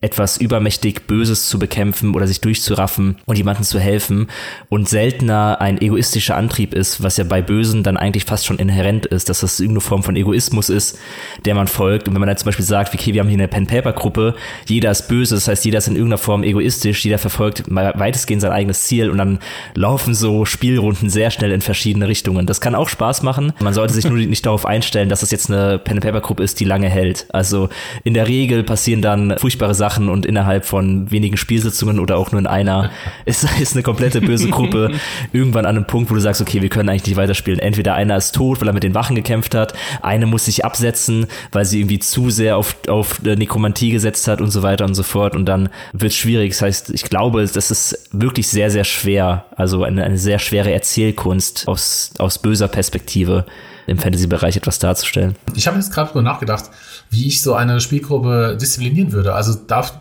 etwas übermächtig Böses zu bekämpfen oder sich durchzuraffen und jemandem zu helfen und seltener ein egoistischer Antrieb ist, was ja bei Bösen dann eigentlich fast schon inhärent ist, dass das irgendeine Form von Egoismus ist, der man folgt. Und wenn man dann zum Beispiel sagt, okay, wir haben hier eine Pen-Paper-Gruppe, jeder ist böse, das heißt, jeder ist in irgendeiner Form egoistisch, jeder verfolgt weitestgehend sein eigenes Ziel und dann laufen so Spielrunden sehr schnell in verschiedene Richtungen. Das kann auch Spaß machen. Man sollte sich nur nicht darauf einstellen, dass es jetzt eine Pen-Paper-Gruppe ist, die lange hält. Also in der Regel passieren dann furchtbare Sachen Sachen und innerhalb von wenigen Spielsitzungen oder auch nur in einer ist, ist eine komplette böse Gruppe irgendwann an einem Punkt, wo du sagst, okay, wir können eigentlich nicht weiterspielen. Entweder einer ist tot, weil er mit den Wachen gekämpft hat, eine muss sich absetzen, weil sie irgendwie zu sehr auf, auf Nekromantie gesetzt hat und so weiter und so fort und dann wird es schwierig. Das heißt, ich glaube, das ist wirklich sehr, sehr schwer, also eine, eine sehr schwere Erzählkunst aus, aus böser Perspektive im Fantasy-Bereich etwas darzustellen. Ich habe jetzt gerade drüber nachgedacht, wie ich so eine Spielgruppe disziplinieren würde. Also darf,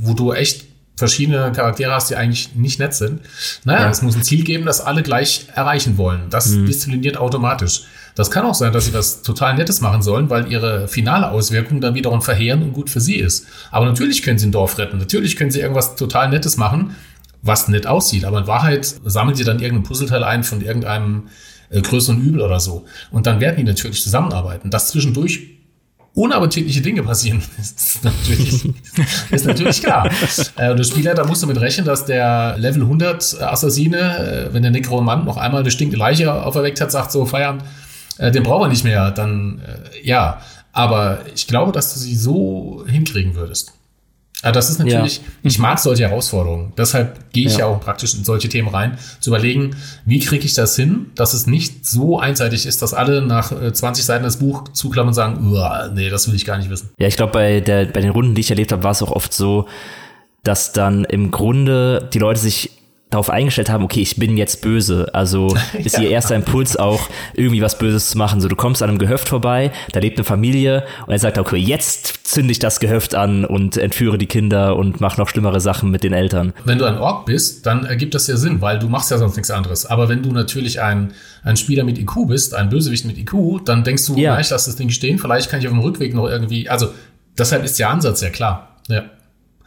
wo du echt verschiedene Charaktere hast, die eigentlich nicht nett sind. Naja, ja. es muss ein Ziel geben, das alle gleich erreichen wollen. Das mhm. diszipliniert automatisch. Das kann auch sein, dass sie was total Nettes machen sollen, weil ihre finale Auswirkung dann wiederum verheerend und gut für sie ist. Aber natürlich können sie ein Dorf retten. Natürlich können sie irgendwas total Nettes machen, was nett aussieht. Aber in Wahrheit sammeln sie dann irgendein Puzzleteil ein von irgendeinem äh, größeren Übel oder so. Und dann werden die natürlich zusammenarbeiten. Das zwischendurch unappetitliche Dinge passieren, ist natürlich, ist natürlich klar. Äh, und der Spieler, da musst du mit rechnen, dass der Level 100 Assassine, äh, wenn der Necromant noch einmal eine stinkende Leiche auferweckt hat, sagt so, Feierabend, äh, den brauchen wir nicht mehr, dann ja. Aber ich glaube, dass du sie so hinkriegen würdest. Aber das ist natürlich, ja. ich mag solche Herausforderungen. Deshalb gehe ich ja. ja. auch praktisch in solche Themen rein, zu überlegen, wie kriege ich das hin, dass es nicht so einseitig ist, dass alle nach 20 äh, Seiten das Buch zuklammern und sagen, nee, das will ich gar nicht wissen. Ja, ich glaube, bei, der, bei den Runden, die ich erlebt habe, war es auch oft so, dass dann im Grunde die Leute sich darauf eingestellt haben, okay, ich bin jetzt böse. Also ist ja. ihr erster Impuls auch, irgendwie was Böses zu machen. So, du kommst an einem Gehöft vorbei, da lebt eine Familie und er sagt, okay, jetzt zünde ich das Gehöft an und entführe die Kinder und mach noch schlimmere Sachen mit den Eltern. Wenn du ein Ork bist, dann ergibt das ja Sinn, weil du machst ja sonst nichts anderes. Aber wenn du natürlich ein, ein Spieler mit IQ bist, ein Bösewicht mit IQ, dann denkst du, ja. ich lass das Ding stehen, vielleicht kann ich auf dem Rückweg noch irgendwie, also deshalb ist der Ansatz ja klar. Ja.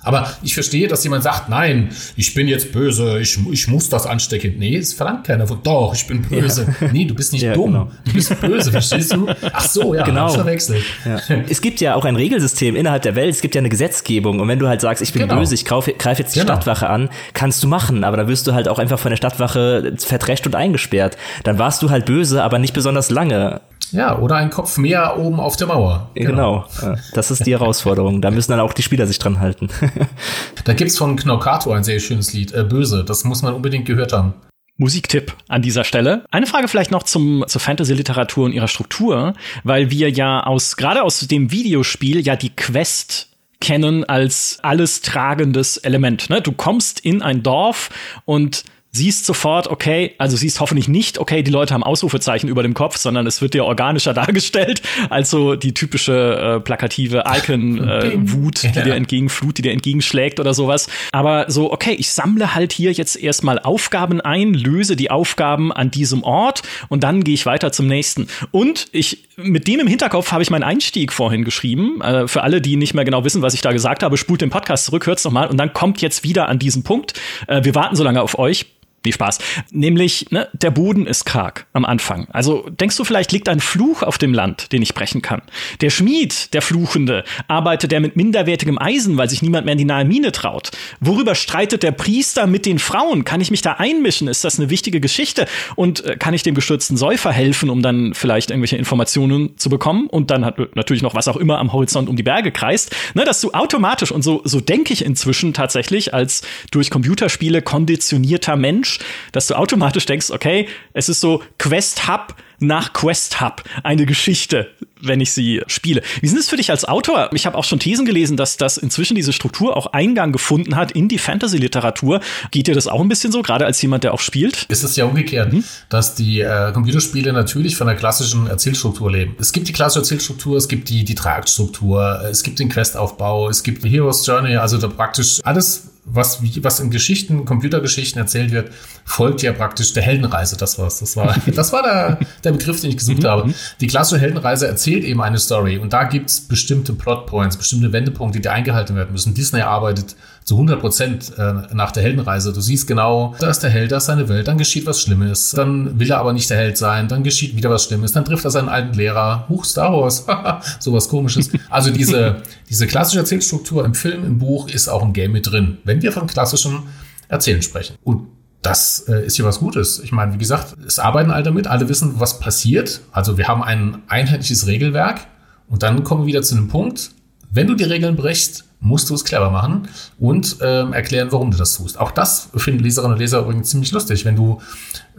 Aber ich verstehe, dass jemand sagt, nein, ich bin jetzt böse, ich, ich muss das anstecken. Nee, es verlangt keiner von, doch, ich bin böse. Ja. Nee, du bist nicht ja, dumm, genau. du bist böse, verstehst du? Ach so, ja, genau. verwechselt. Ja. Es gibt ja auch ein Regelsystem innerhalb der Welt, es gibt ja eine Gesetzgebung und wenn du halt sagst, ich bin genau. böse, ich greife jetzt die genau. Stadtwache an, kannst du machen, aber da wirst du halt auch einfach von der Stadtwache verdrescht und eingesperrt. Dann warst du halt böse, aber nicht besonders lange. Ja, oder ein Kopf mehr oben auf der Mauer. Genau. genau. Das ist die Herausforderung. Da müssen dann auch die Spieler sich dran halten. da gibt's von Knockato ein sehr schönes Lied, äh, Böse. Das muss man unbedingt gehört haben. Musiktipp an dieser Stelle. Eine Frage vielleicht noch zum, zur Fantasy-Literatur und ihrer Struktur, weil wir ja aus, gerade aus dem Videospiel ja die Quest kennen als alles tragendes Element. Ne? Du kommst in ein Dorf und siehst sofort, okay, also siehst hoffentlich nicht, okay, die Leute haben Ausrufezeichen über dem Kopf, sondern es wird dir organischer dargestellt, als so die typische äh, plakative Icon-Wut, äh, die dir entgegenflut, die dir entgegenschlägt oder sowas. Aber so, okay, ich sammle halt hier jetzt erstmal Aufgaben ein, löse die Aufgaben an diesem Ort und dann gehe ich weiter zum nächsten. Und ich, mit dem im Hinterkopf habe ich meinen Einstieg vorhin geschrieben. Äh, für alle, die nicht mehr genau wissen, was ich da gesagt habe, spult den Podcast zurück, hört's nochmal und dann kommt jetzt wieder an diesen Punkt. Äh, wir warten so lange auf euch Nee, Spaß. Nämlich, ne, der Boden ist karg am Anfang. Also denkst du, vielleicht liegt ein Fluch auf dem Land, den ich brechen kann. Der Schmied, der Fluchende, arbeitet er mit minderwertigem Eisen, weil sich niemand mehr in die nahe Mine traut. Worüber streitet der Priester mit den Frauen? Kann ich mich da einmischen? Ist das eine wichtige Geschichte? Und äh, kann ich dem gestürzten Säufer helfen, um dann vielleicht irgendwelche Informationen zu bekommen? Und dann hat natürlich noch was auch immer am Horizont um die Berge kreist. Ne, dass du automatisch, und so, so denke ich inzwischen tatsächlich als durch Computerspiele konditionierter Mensch, Mensch, dass du automatisch denkst, okay, es ist so Quest Hub nach Quest Hub eine Geschichte, wenn ich sie spiele. Wie sind es für dich als Autor? Ich habe auch schon Thesen gelesen, dass das inzwischen diese Struktur auch Eingang gefunden hat in die Fantasy-Literatur. Geht dir das auch ein bisschen so, gerade als jemand, der auch spielt? Es ist ja umgekehrt, mhm. dass die äh, Computerspiele natürlich von der klassischen Erzählstruktur leben. Es gibt die klassische Erzählstruktur, es gibt die, die Tragstruktur, es gibt den Questaufbau, es gibt die Hero's Journey, also da praktisch alles was, was in Geschichten, Computergeschichten erzählt wird, folgt ja praktisch der Heldenreise. Das war's. Das war, das war der, der Begriff, den ich gesucht mhm. habe. Die klassische Heldenreise erzählt eben eine Story und da gibt's bestimmte Plotpoints, bestimmte Wendepunkte, die eingehalten werden müssen. Disney arbeitet zu 100 Prozent äh, nach der Heldenreise. Du siehst genau, da ist der Held, da ist seine Welt, dann geschieht was Schlimmes, dann will er aber nicht der Held sein, dann geschieht wieder was Schlimmes, dann trifft er seinen alten Lehrer, Huch, Star Wars, sowas komisches. Also diese, diese klassische Erzählstruktur im Film, im Buch ist auch im Game mit drin, wenn wir von klassischem Erzählen sprechen. Und das äh, ist ja was Gutes. Ich meine, wie gesagt, es arbeiten alle damit, alle wissen, was passiert. Also wir haben ein einheitliches Regelwerk und dann kommen wir wieder zu einem Punkt, wenn du die Regeln brichst, musst du es clever machen und ähm, erklären, warum du das tust. Auch das finden Leserinnen und Leser übrigens ziemlich lustig, wenn du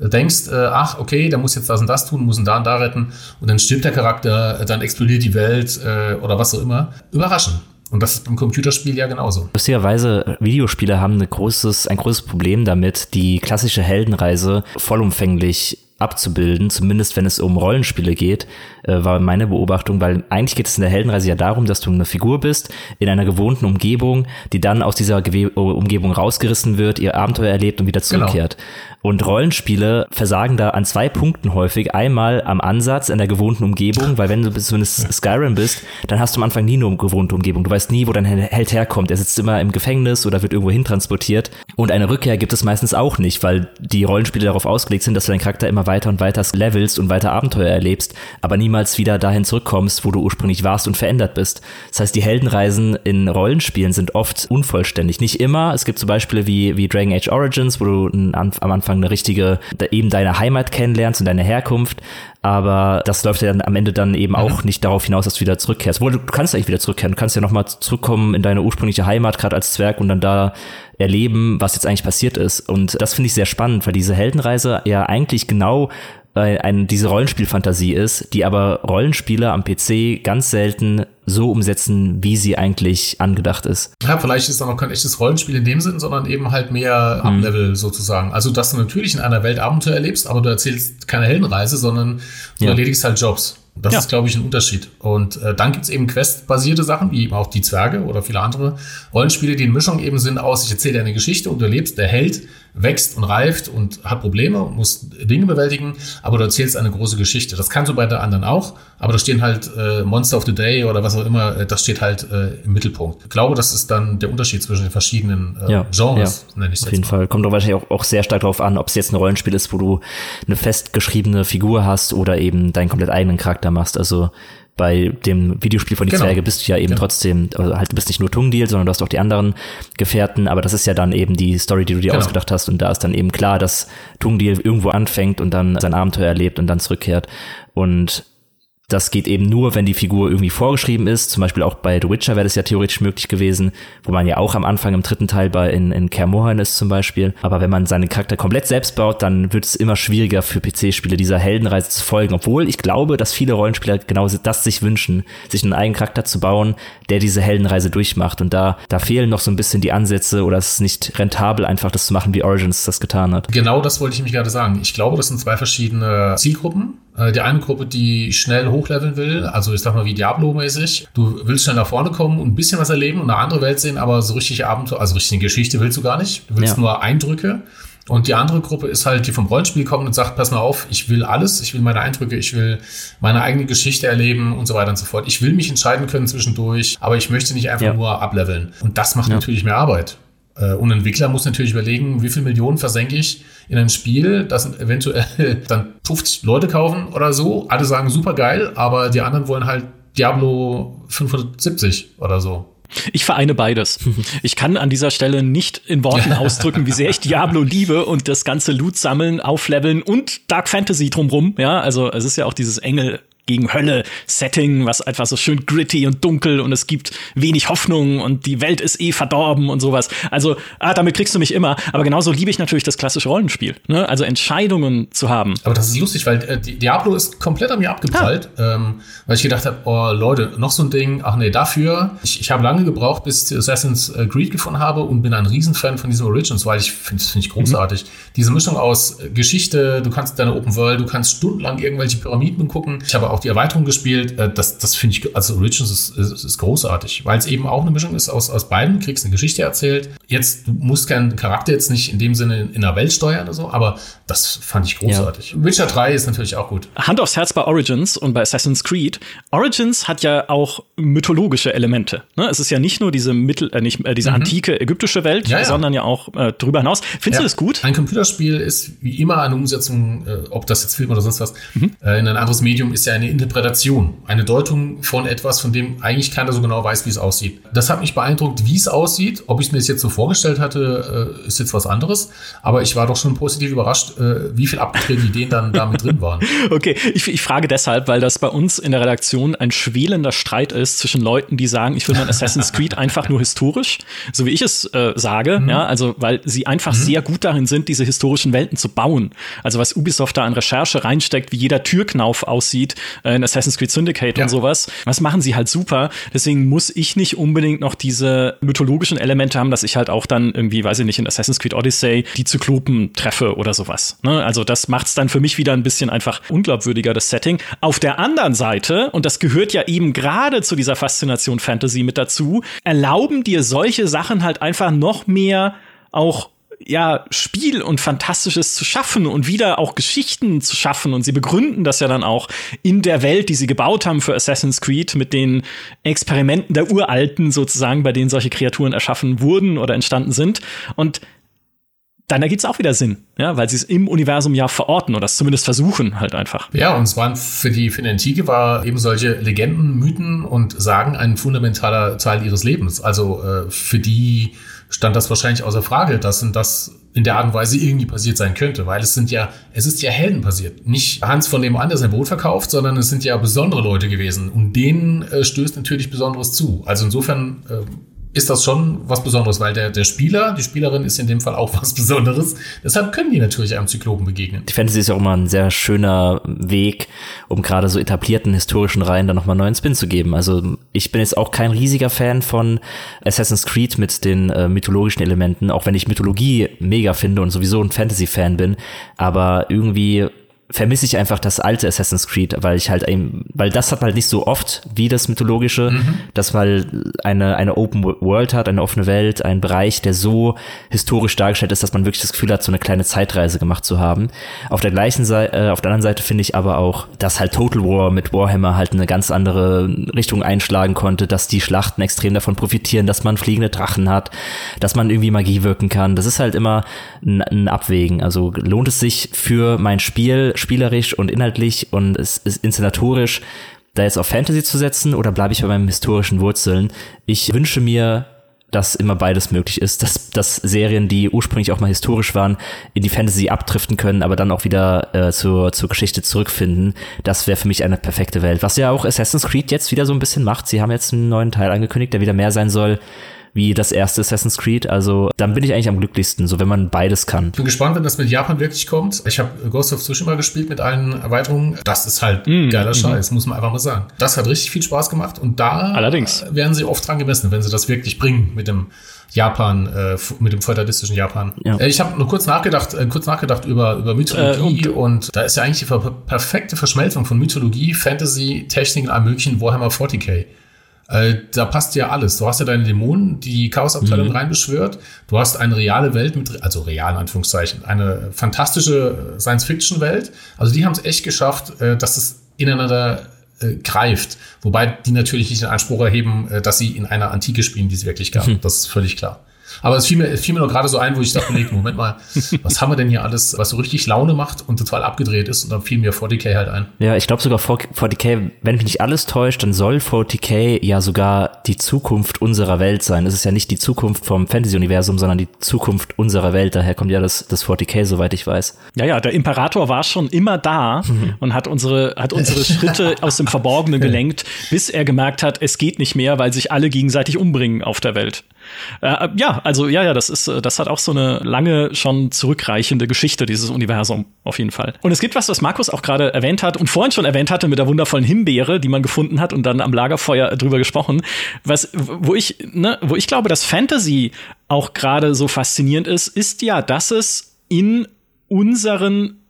äh, denkst, äh, ach, okay, der muss jetzt das und das tun, muss ihn da und da retten und dann stirbt der Charakter, äh, dann explodiert die Welt äh, oder was auch immer. Überraschen. Und das ist beim Computerspiel ja genauso. Lustigerweise, Videospiele haben ein großes, ein großes Problem damit, die klassische Heldenreise vollumfänglich abzubilden, zumindest wenn es um Rollenspiele geht, äh, war meine Beobachtung, weil eigentlich geht es in der Heldenreise ja darum, dass du eine Figur bist in einer gewohnten Umgebung, die dann aus dieser Gewe Umgebung rausgerissen wird, ihr Abenteuer erlebt und wieder genau. zurückkehrt. Genau. Und Rollenspiele versagen da an zwei Punkten häufig. Einmal am Ansatz, in der gewohnten Umgebung, weil wenn du zumindest Skyrim bist, dann hast du am Anfang nie eine gewohnte Umgebung. Du weißt nie, wo dein Held herkommt. Er sitzt immer im Gefängnis oder wird irgendwo hintransportiert. Und eine Rückkehr gibt es meistens auch nicht, weil die Rollenspiele darauf ausgelegt sind, dass du deinen Charakter immer weiter und weiter levelst und weiter Abenteuer erlebst, aber niemals wieder dahin zurückkommst, wo du ursprünglich warst und verändert bist. Das heißt, die Heldenreisen in Rollenspielen sind oft unvollständig. Nicht immer. Es gibt zum Beispiel wie, wie Dragon Age Origins, wo du am Anfang Anfang eine richtige, eben deine Heimat kennenlernst und deine Herkunft. Aber das läuft ja dann am Ende dann eben auch nicht darauf hinaus, dass du wieder zurückkehrst. Wo du, du kannst eigentlich wieder zurückkehren. Du kannst ja nochmal zurückkommen in deine ursprüngliche Heimat, gerade als Zwerg, und dann da erleben, was jetzt eigentlich passiert ist. Und das finde ich sehr spannend, weil diese Heldenreise ja eigentlich genau äh, ein, diese Rollenspielfantasie ist, die aber Rollenspieler am PC ganz selten so umsetzen, wie sie eigentlich angedacht ist. Ja, vielleicht ist es auch kein echtes Rollenspiel in dem Sinn, sondern eben halt mehr hm. Up-Level sozusagen. Also, dass du natürlich in einer Welt Abenteuer erlebst, aber du erzählst keine Heldenreise, sondern du ja. erledigst halt Jobs. Das ja. ist, glaube ich, ein Unterschied. Und äh, dann gibt's eben Quest-basierte Sachen, wie eben auch die Zwerge oder viele andere Rollenspiele, die in Mischung eben sind aus, ich erzähle dir eine Geschichte und du erlebst, der Held wächst und reift und hat Probleme und muss Dinge bewältigen, aber du erzählst eine große Geschichte. Das kannst du bei der anderen auch, aber da stehen halt äh, Monster of the Day oder was auch immer, äh, das steht halt äh, im Mittelpunkt. Ich glaube, das ist dann der Unterschied zwischen den verschiedenen äh, ja, Genres, ja, nenne ich Auf jeden mal. Fall. Kommt doch wahrscheinlich auch, auch sehr stark darauf an, ob es jetzt ein Rollenspiel ist, wo du eine festgeschriebene Figur hast oder eben deinen komplett eigenen Charakter machst. Also bei dem Videospiel von die genau. Zwerge bist du ja eben genau. trotzdem, also halt du bist nicht nur Tungdeal, sondern du hast auch die anderen Gefährten, aber das ist ja dann eben die Story, die du dir genau. ausgedacht hast und da ist dann eben klar, dass Tungdeal irgendwo anfängt und dann sein Abenteuer erlebt und dann zurückkehrt und das geht eben nur, wenn die Figur irgendwie vorgeschrieben ist. Zum Beispiel auch bei The Witcher wäre das ja theoretisch möglich gewesen, wo man ja auch am Anfang im dritten Teil bei in, in Kaer Morhen ist zum Beispiel. Aber wenn man seinen Charakter komplett selbst baut, dann wird es immer schwieriger für PC-Spiele dieser Heldenreise zu folgen. Obwohl ich glaube, dass viele Rollenspieler genau das sich wünschen, sich einen eigenen Charakter zu bauen, der diese Heldenreise durchmacht. Und da, da fehlen noch so ein bisschen die Ansätze oder es ist nicht rentabel, einfach das zu machen, wie Origins das getan hat. Genau das wollte ich mich gerade sagen. Ich glaube, das sind zwei verschiedene Zielgruppen. Äh, die eine Gruppe, die schnell hochleveln will, also ich sag mal wie Diablo-mäßig. Du willst schnell nach vorne kommen und ein bisschen was erleben und eine andere Welt sehen, aber so richtig Abenteuer, also richtig eine Geschichte willst du gar nicht. Du willst ja. nur Eindrücke. Und die andere Gruppe ist halt, die vom Rollenspiel kommt und sagt, pass mal auf, ich will alles, ich will meine Eindrücke, ich will meine eigene Geschichte erleben und so weiter und so fort. Ich will mich entscheiden können zwischendurch, aber ich möchte nicht einfach ja. nur ableveln. Und das macht ja. natürlich mehr Arbeit. Äh, und ein Entwickler muss natürlich überlegen, wie viel Millionen versenke ich in ein Spiel, das eventuell dann 50 Leute kaufen oder so. Alle sagen super geil, aber die anderen wollen halt Diablo 570 oder so. Ich vereine beides. Ich kann an dieser Stelle nicht in Worten ausdrücken, wie sehr ich Diablo liebe und das ganze Loot sammeln, aufleveln und Dark Fantasy drumrum. Ja, also es ist ja auch dieses Engel gegen Hölle-Setting, was einfach so schön gritty und dunkel und es gibt wenig Hoffnung und die Welt ist eh verdorben und sowas. Also, ah, damit kriegst du mich immer. Aber genauso liebe ich natürlich das klassische Rollenspiel. Ne? Also Entscheidungen zu haben. Aber das ist lustig, weil äh, Diablo ist komplett an mir abgeprallt, ah. ähm, weil ich gedacht habe, oh Leute, noch so ein Ding, ach nee, dafür. Ich, ich habe lange gebraucht, bis ich Assassin's Creed gefunden habe und bin ein Riesenfan von diesen Origins, weil ich finde, das finde ich großartig. Mhm. Diese Mischung aus Geschichte, du kannst deine Open World, du kannst stundenlang irgendwelche Pyramiden gucken. Ich habe auch die Erweiterung gespielt. Äh, das, das finde ich, also Origins ist, ist, ist großartig, weil es eben auch eine Mischung ist aus, aus beiden. Du kriegst eine Geschichte erzählt. Jetzt, du musst keinen Charakter jetzt nicht in dem Sinne in, der Welt steuern oder so, aber das fand ich großartig. Ja. Witcher 3 ist natürlich auch gut. Hand aufs Herz bei Origins und bei Assassin's Creed. Origins hat ja auch mythologische Elemente. Ne? Es ist ja nicht nur diese Mittel, äh, nicht äh, diese mhm. antike ägyptische Welt, ja, ja. sondern ja auch äh, darüber hinaus. Findest du das gut? Ein Computerspiel ist wie immer eine Umsetzung, äh, ob das jetzt Film oder sonst was, mhm. Äh, in ein anderes Medium ist ja eine Interpretation, eine Deutung von etwas, von dem eigentlich keiner so genau weiß, wie es aussieht. Das hat mich beeindruckt, wie es aussieht. Ob ich es mir jetzt so vorgestellt hatte, äh, ist jetzt was anderes. Aber ich war doch schon positiv überrascht, äh, wie viel abgedrehte Ideen dann da mit drin waren. Okay, ich, ich frage deshalb, weil das bei uns in der Redaktion ein schwelender Streit ist zwischen Leuten, die sagen, ich will mein Assassin's Creed einfach nur historisch, so wie ich es äh, sage, mhm. ja, also weil sie einfach mhm. sehr gut darin sind, diese historischen Welten zu bauen. Also was Ubisoft da an Recherche reinsteckt, wie jeder Türknauf aussieht, in Assassin's Creed Syndicate ja. und sowas. Das machen sie halt super. Deswegen muss ich nicht unbedingt noch diese mythologischen Elemente haben, dass ich halt auch dann irgendwie, weiß ich nicht, in Assassin's Creed Odyssey die Zyklopen treffe oder sowas. Ne? Also das macht es dann für mich wieder ein bisschen einfach unglaubwürdiger, das Setting. Auf der anderen Seite, und das gehört ja eben gerade zu dieser Faszination Fantasy mit dazu, erlauben dir solche Sachen halt einfach noch mehr auch ja, Spiel und Fantastisches zu schaffen und wieder auch Geschichten zu schaffen. Und sie begründen das ja dann auch in der Welt, die sie gebaut haben für Assassin's Creed, mit den Experimenten der Uralten sozusagen, bei denen solche Kreaturen erschaffen wurden oder entstanden sind. Und dann ergibt es auch wieder Sinn, ja, weil sie es im Universum ja verorten oder es zumindest versuchen halt einfach. Ja, und es waren für die, für die Antike war eben solche Legenden, Mythen und Sagen ein fundamentaler Teil ihres Lebens. Also äh, für die stand das wahrscheinlich außer Frage, dass das in der Art und Weise irgendwie passiert sein könnte, weil es sind ja, es ist ja Helden passiert. Nicht Hans von dem an, der sein Boot verkauft, sondern es sind ja besondere Leute gewesen und denen äh, stößt natürlich Besonderes zu. Also insofern äh, ist das schon was Besonderes, weil der, der Spieler, die Spielerin ist in dem Fall auch was Besonderes. Deshalb können die natürlich einem Zyklopen begegnen. Die Fantasy ist ja auch immer ein sehr schöner Weg, um gerade so etablierten historischen Reihen dann nochmal neuen Spin zu geben. Also ich bin jetzt auch kein riesiger Fan von Assassin's Creed mit den äh, mythologischen Elementen, auch wenn ich Mythologie mega finde und sowieso ein Fantasy-Fan bin. Aber irgendwie vermisse ich einfach das alte Assassin's Creed, weil ich halt eben, weil das hat halt nicht so oft wie das mythologische, mhm. dass mal eine, eine Open World hat, eine offene Welt, ein Bereich, der so historisch dargestellt ist, dass man wirklich das Gefühl hat, so eine kleine Zeitreise gemacht zu haben. Auf der gleichen Seite, äh, auf der anderen Seite finde ich aber auch, dass halt Total War mit Warhammer halt eine ganz andere Richtung einschlagen konnte, dass die Schlachten extrem davon profitieren, dass man fliegende Drachen hat, dass man irgendwie Magie wirken kann. Das ist halt immer ein, ein Abwägen. Also lohnt es sich für mein Spiel spielerisch und inhaltlich und es ist inszenatorisch, da jetzt auf Fantasy zu setzen oder bleibe ich bei meinen historischen Wurzeln? Ich wünsche mir, dass immer beides möglich ist, dass, dass Serien, die ursprünglich auch mal historisch waren, in die Fantasy abdriften können, aber dann auch wieder äh, zur, zur Geschichte zurückfinden. Das wäre für mich eine perfekte Welt. Was ja auch Assassin's Creed jetzt wieder so ein bisschen macht. Sie haben jetzt einen neuen Teil angekündigt, der wieder mehr sein soll wie das erste Assassin's Creed. Also dann bin ich eigentlich am glücklichsten, so wenn man beides kann. Ich bin gespannt, wenn das mit Japan wirklich kommt. Ich habe Ghost of Tsushima gespielt mit allen Erweiterungen. Das ist halt mm, geiler Scheiß, mm. muss man einfach mal sagen. Das hat richtig viel Spaß gemacht und da Allerdings. werden sie oft dran gemessen, wenn sie das wirklich bringen mit dem Japan, äh, mit dem feudalistischen Japan. Ja. Äh, ich habe nur kurz nachgedacht, äh, kurz nachgedacht über, über Mythologie äh, und, und, da ist ja eigentlich die perfekte Verschmelzung von Mythologie, Fantasy, Technik und allem möglichen Warhammer 40k. Äh, da passt ja alles. Du hast ja deine Dämonen, die Chaosabteilung mhm. reinbeschwört. Du hast eine reale Welt mit, also real in Anführungszeichen, eine fantastische Science-Fiction-Welt. Also die haben es echt geschafft, äh, dass es ineinander äh, greift. Wobei die natürlich nicht den Anspruch erheben, äh, dass sie in einer Antike spielen, die es wirklich gab. Mhm. Das ist völlig klar. Aber es fiel mir, es fiel mir nur gerade so ein, wo ich dachte, nee, Moment mal, was haben wir denn hier alles, was so richtig Laune macht und total abgedreht ist? Und dann fiel mir 40k halt ein. Ja, ich glaube sogar 40k, wenn mich nicht alles täuscht, dann soll 40k ja sogar die Zukunft unserer Welt sein. Es ist ja nicht die Zukunft vom Fantasy-Universum, sondern die Zukunft unserer Welt. Daher kommt ja das, das 40k, soweit ich weiß. Ja, ja, der Imperator war schon immer da und hat unsere, hat unsere Schritte aus dem Verborgenen gelenkt, bis er gemerkt hat, es geht nicht mehr, weil sich alle gegenseitig umbringen auf der Welt. Äh, ja, also ja, ja, das ist, äh, das hat auch so eine lange schon zurückreichende Geschichte, dieses Universum, auf jeden Fall. Und es gibt was, was Markus auch gerade erwähnt hat und vorhin schon erwähnt hatte mit der wundervollen Himbeere, die man gefunden hat und dann am Lagerfeuer drüber gesprochen. Was, wo ich, ne, wo ich glaube, dass Fantasy auch gerade so faszinierend ist, ist ja, dass es in unseren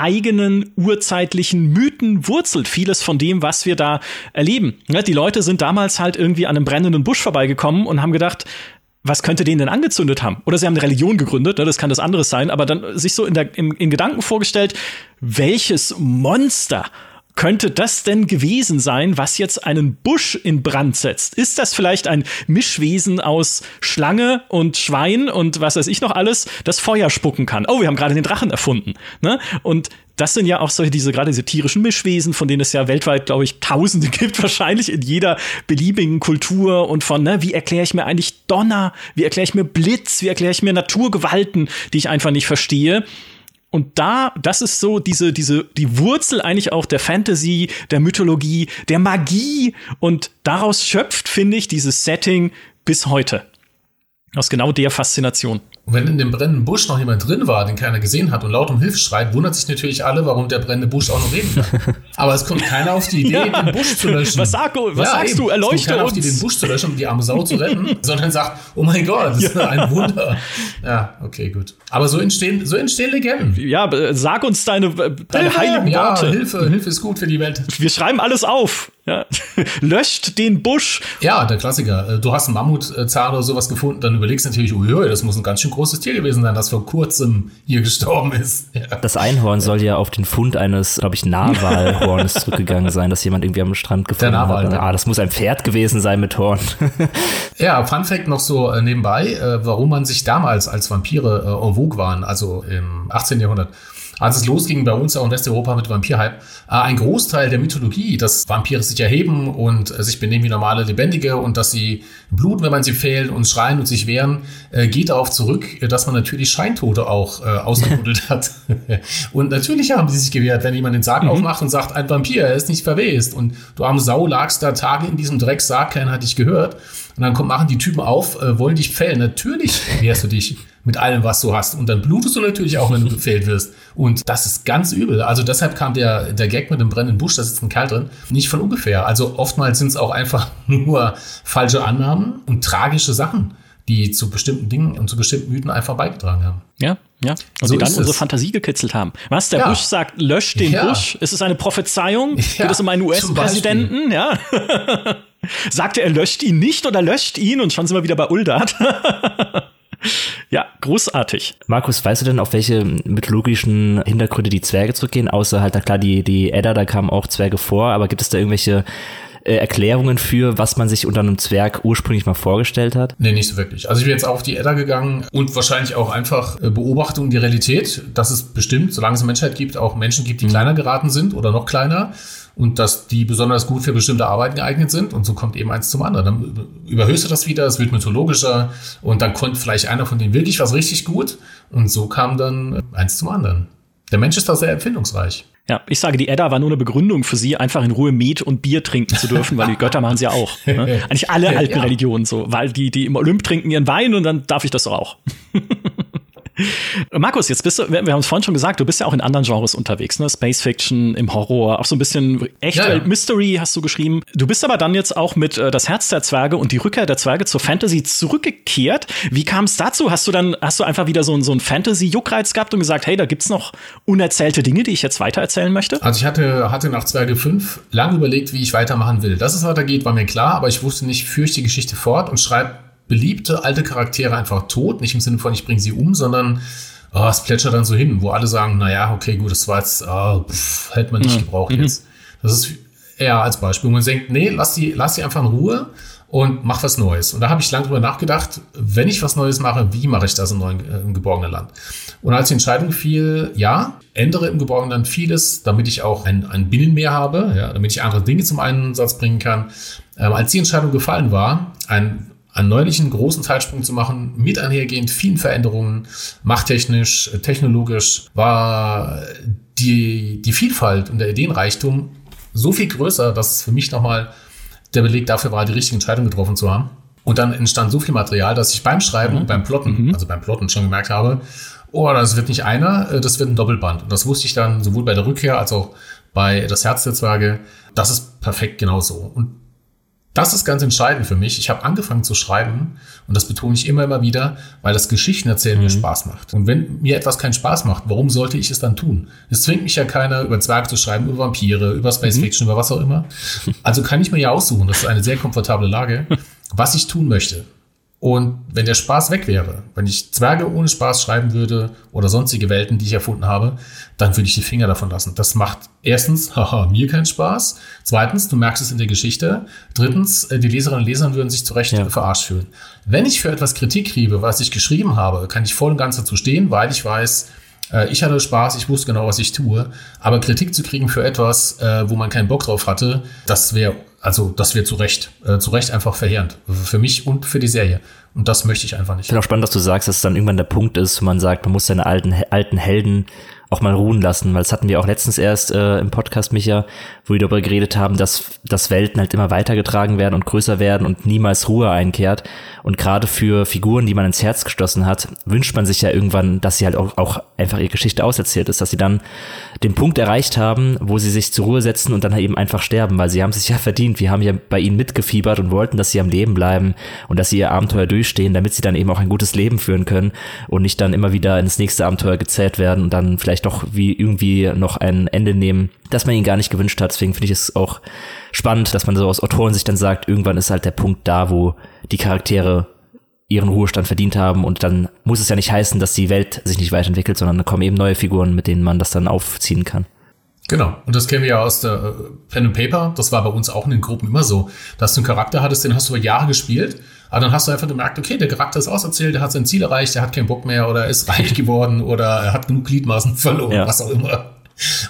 eigenen urzeitlichen Mythen wurzelt. Vieles von dem, was wir da erleben. Die Leute sind damals halt irgendwie an einem brennenden Busch vorbeigekommen und haben gedacht, was könnte den denn angezündet haben? Oder sie haben eine Religion gegründet, ne, das kann das anderes sein, aber dann sich so in, der, im, in Gedanken vorgestellt, welches Monster könnte das denn gewesen sein, was jetzt einen Busch in Brand setzt? Ist das vielleicht ein Mischwesen aus Schlange und Schwein und was weiß ich noch alles, das Feuer spucken kann? Oh, wir haben gerade den Drachen erfunden. Ne? Und das sind ja auch solche, diese gerade diese tierischen Mischwesen, von denen es ja weltweit, glaube ich, Tausende gibt, wahrscheinlich in jeder beliebigen Kultur und von, ne, wie erkläre ich mir eigentlich Donner? Wie erkläre ich mir Blitz? Wie erkläre ich mir Naturgewalten, die ich einfach nicht verstehe? Und da, das ist so diese, diese, die Wurzel eigentlich auch der Fantasy, der Mythologie, der Magie. Und daraus schöpft, finde ich, dieses Setting bis heute. Aus genau der Faszination. Und wenn in dem brennenden Busch noch jemand drin war, den keiner gesehen hat und laut um Hilfe schreit, wundert sich natürlich alle, warum der brennende Busch auch noch reden kann. Aber es kommt keiner auf die Idee, ja. den Busch zu löschen. Was, sag, was ja, sagst eben. du? Erleuchte es kommt keiner uns. auf die, den Busch zu löschen, um die arme Sau zu retten, sondern sagt, oh mein Gott, das ja. ist ein Wunder. Ja, okay, gut. Aber so entstehen, so entstehen Legenden. Ja, sag uns deine, deine Hilfe, heiligen ja, Worte. Hilfe, Hilfe ist gut für die Welt. Wir schreiben alles auf. Ja. Löscht den Busch. Ja, der Klassiker. Äh, du hast einen Mammutzahn oder sowas gefunden, dann überlegst du natürlich, uiui, das muss ein ganz schön großes Tier gewesen sein, das vor kurzem hier gestorben ist. Ja. Das Einhorn soll ja auf den Fund eines, glaube ich, Narwalhorns zurückgegangen sein, das jemand irgendwie am Strand gefunden der Narwal, hat. Ah, das muss ein Pferd gewesen sein mit Horn. ja, Fun Fact noch so äh, nebenbei, äh, warum man sich damals als Vampire en vogue waren, also im 18. Jahrhundert als es losging bei uns auch in Westeuropa mit Vampirhype, äh, ein Großteil der Mythologie, dass Vampire sich erheben und äh, sich benehmen wie normale Lebendige und dass sie bluten, wenn man sie fehlt und schreien und sich wehren, äh, geht darauf zurück, dass man natürlich Scheintote auch ausgebuddelt hat. und natürlich haben sie sich gewehrt, wenn jemand den Sarg mhm. aufmacht und sagt, ein Vampir, er ist nicht verwest. Und du arme Sau lagst da Tage in diesem Drecksarg, keiner hat dich gehört. Und dann kommt, machen die Typen auf, äh, wollen dich fällen. Natürlich wehrst du dich mit allem, was du hast. Und dann blutest du natürlich auch, wenn du gefällt wirst. Und das ist ganz übel. Also deshalb kam der, der Gag mit dem brennenden Busch, da sitzt ein Kerl drin, nicht von ungefähr. Also oftmals sind es auch einfach nur falsche Annahmen und tragische Sachen die zu bestimmten Dingen und zu bestimmten Mythen einfach beigetragen haben. Ja, ja. Und so die dann unsere. Fantasie gekitzelt haben. Was? Der ja. Bush sagt, löscht den ja. Busch. Ist es eine Prophezeiung? Ja, Geht es um einen US-Präsidenten? Ja. sagt er, er löscht ihn nicht oder löscht ihn? Und schon sind wir wieder bei Uldat. Ja, großartig. Markus, weißt du denn, auf welche mythologischen Hintergründe die Zwerge zurückgehen? Außer halt, na klar, die, die Edda, da kamen auch Zwerge vor, aber gibt es da irgendwelche äh, Erklärungen für, was man sich unter einem Zwerg ursprünglich mal vorgestellt hat? Nee, nicht so wirklich. Also ich bin jetzt auch auf die Edda gegangen und wahrscheinlich auch einfach äh, Beobachtung der Realität, dass es bestimmt, solange es eine Menschheit gibt, auch Menschen gibt, die mhm. kleiner geraten sind oder noch kleiner und dass die besonders gut für bestimmte Arbeiten geeignet sind und so kommt eben eins zum anderen. Dann überhöhst du das wieder, es wird mythologischer und dann konnte vielleicht einer von denen wirklich was richtig gut und so kam dann eins zum anderen. Der Mensch ist da sehr empfindungsreich. Ja, ich sage, die Edda war nur eine Begründung für sie, einfach in Ruhe Met und Bier trinken zu dürfen, weil die Götter machen sie ja auch. Ne? Eigentlich alle alten ja. Religionen so, weil die, die im Olymp trinken ihren Wein und dann darf ich das doch auch. Markus, jetzt bist du, wir, wir haben es vorhin schon gesagt, du bist ja auch in anderen Genres unterwegs, ne? Space Fiction, im Horror, auch so ein bisschen Echtwelt ja. Mystery hast du geschrieben. Du bist aber dann jetzt auch mit äh, Das Herz der Zwerge und die Rückkehr der Zwerge zur Fantasy zurückgekehrt. Wie kam es dazu? Hast du dann, hast du einfach wieder so, so einen Fantasy-Juckreiz gehabt und gesagt, hey, da gibt's noch unerzählte Dinge, die ich jetzt weitererzählen möchte? Also ich hatte, hatte nach Zwerge 5 lange überlegt, wie ich weitermachen will. Dass es weitergeht, war mir klar, aber ich wusste nicht, führe ich die Geschichte fort und schreibe beliebte alte Charaktere einfach tot. Nicht im Sinne von, ich bringe sie um, sondern oh, es plätschert dann so hin, wo alle sagen, naja, okay, gut, das war jetzt, oh, pff, hätte man nicht gebraucht mhm. jetzt. Das ist eher als Beispiel. Man denkt, nee, lass die, lass die einfach in Ruhe und mach was Neues. Und da habe ich lange drüber nachgedacht, wenn ich was Neues mache, wie mache ich das im, neuen, im geborgenen Land? Und als die Entscheidung fiel, ja, ändere im geborgenen Land vieles, damit ich auch ein, ein Binnenmeer habe, ja, damit ich andere Dinge zum Einsatz bringen kann. Ähm, als die Entscheidung gefallen war, ein einen neulichen großen Zeitsprung zu machen, mit einhergehend vielen Veränderungen, machttechnisch, technologisch, war die, die Vielfalt und der Ideenreichtum so viel größer, dass es für mich nochmal der Beleg dafür war, die richtige Entscheidung getroffen zu haben. Und dann entstand so viel Material, dass ich beim Schreiben mhm. und beim Plotten, mhm. also beim Plotten schon gemerkt habe, oh, das wird nicht einer, äh, das wird ein Doppelband. Und das wusste ich dann sowohl bei der Rückkehr als auch bei Das Herz der Zwerge. Das ist perfekt genauso. Und das ist ganz entscheidend für mich. Ich habe angefangen zu schreiben und das betone ich immer, immer wieder, weil das Geschichtenerzählen mhm. mir Spaß macht. Und wenn mir etwas keinen Spaß macht, warum sollte ich es dann tun? Es zwingt mich ja keiner, über Zwerge zu schreiben, über Vampire, über Space mhm. Fiction, über was auch immer. Also kann ich mir ja aussuchen, das ist eine sehr komfortable Lage, was ich tun möchte. Und wenn der Spaß weg wäre, wenn ich Zwerge ohne Spaß schreiben würde oder sonstige Welten, die ich erfunden habe, dann würde ich die Finger davon lassen. Das macht erstens, haha, mir keinen Spaß. Zweitens, du merkst es in der Geschichte. Drittens, äh, die Leserinnen und Leser würden sich zu Recht ja. verarscht fühlen. Wenn ich für etwas Kritik kriege, was ich geschrieben habe, kann ich voll und ganz dazu stehen, weil ich weiß, äh, ich hatte Spaß, ich wusste genau, was ich tue. Aber Kritik zu kriegen für etwas, äh, wo man keinen Bock drauf hatte, das wäre also das wird zu Recht, äh, zu Recht einfach verheerend. Für mich und für die Serie. Und das möchte ich einfach nicht. Ich finde auch spannend, dass du sagst, dass es dann irgendwann der Punkt ist, wo man sagt, man muss seine alten, alten Helden auch mal ruhen lassen, weil das hatten wir auch letztens erst äh, im Podcast, Micha, wo wir darüber geredet haben, dass, dass Welten halt immer weitergetragen werden und größer werden und niemals Ruhe einkehrt. Und gerade für Figuren, die man ins Herz geschlossen hat, wünscht man sich ja irgendwann, dass sie halt auch, auch einfach ihre Geschichte auserzählt ist, dass sie dann den Punkt erreicht haben, wo sie sich zur Ruhe setzen und dann halt eben einfach sterben, weil sie haben sich ja verdient. Wir haben ja bei ihnen mitgefiebert und wollten, dass sie am Leben bleiben und dass sie ihr Abenteuer durchstehen, damit sie dann eben auch ein gutes Leben führen können und nicht dann immer wieder ins nächste Abenteuer gezählt werden und dann vielleicht doch wie irgendwie noch ein Ende nehmen, das man ihnen gar nicht gewünscht hat. Deswegen finde ich es auch spannend, dass man so aus Autoren sich dann sagt, irgendwann ist halt der Punkt da, wo die Charaktere ihren Ruhestand verdient haben und dann muss es ja nicht heißen, dass die Welt sich nicht weiterentwickelt, sondern da kommen eben neue Figuren, mit denen man das dann aufziehen kann. Genau. Und das kennen wir ja aus der äh, Pen and Paper. Das war bei uns auch in den Gruppen immer so, dass du einen Charakter hattest, den hast du über Jahre gespielt. Aber dann hast du einfach gemerkt, okay, der Charakter ist auserzählt, der hat sein Ziel erreicht, der hat keinen Bock mehr oder ist reich geworden oder er hat genug Gliedmaßen verloren, ja. was auch immer.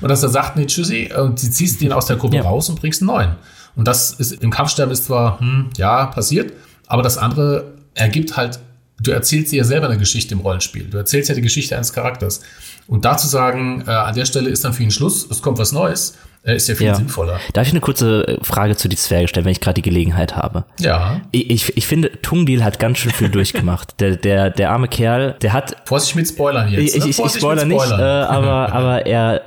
Und dass er sagt, nee, tschüssi, und sie ziehst den aus der Gruppe ja. raus und bringst einen neuen. Und das ist im Kampfsterben ist zwar, hm, ja, passiert, aber das andere ergibt halt, du erzählst dir ja selber eine Geschichte im Rollenspiel. Du erzählst ja die Geschichte eines Charakters. Und da zu sagen, äh, an der Stelle ist dann für ihn Schluss, es kommt was Neues, ist ja viel ja. sinnvoller. Darf ich eine kurze äh, Frage zu die Zwerge stellen, wenn ich gerade die Gelegenheit habe? Ja. Ich, ich, ich finde, Tungdil hat ganz schön viel durchgemacht. Der, der, der arme Kerl, der hat. Vorsicht mit Spoilern jetzt. Ich, ne? ich, ich spoiler nicht, äh, aber, aber er,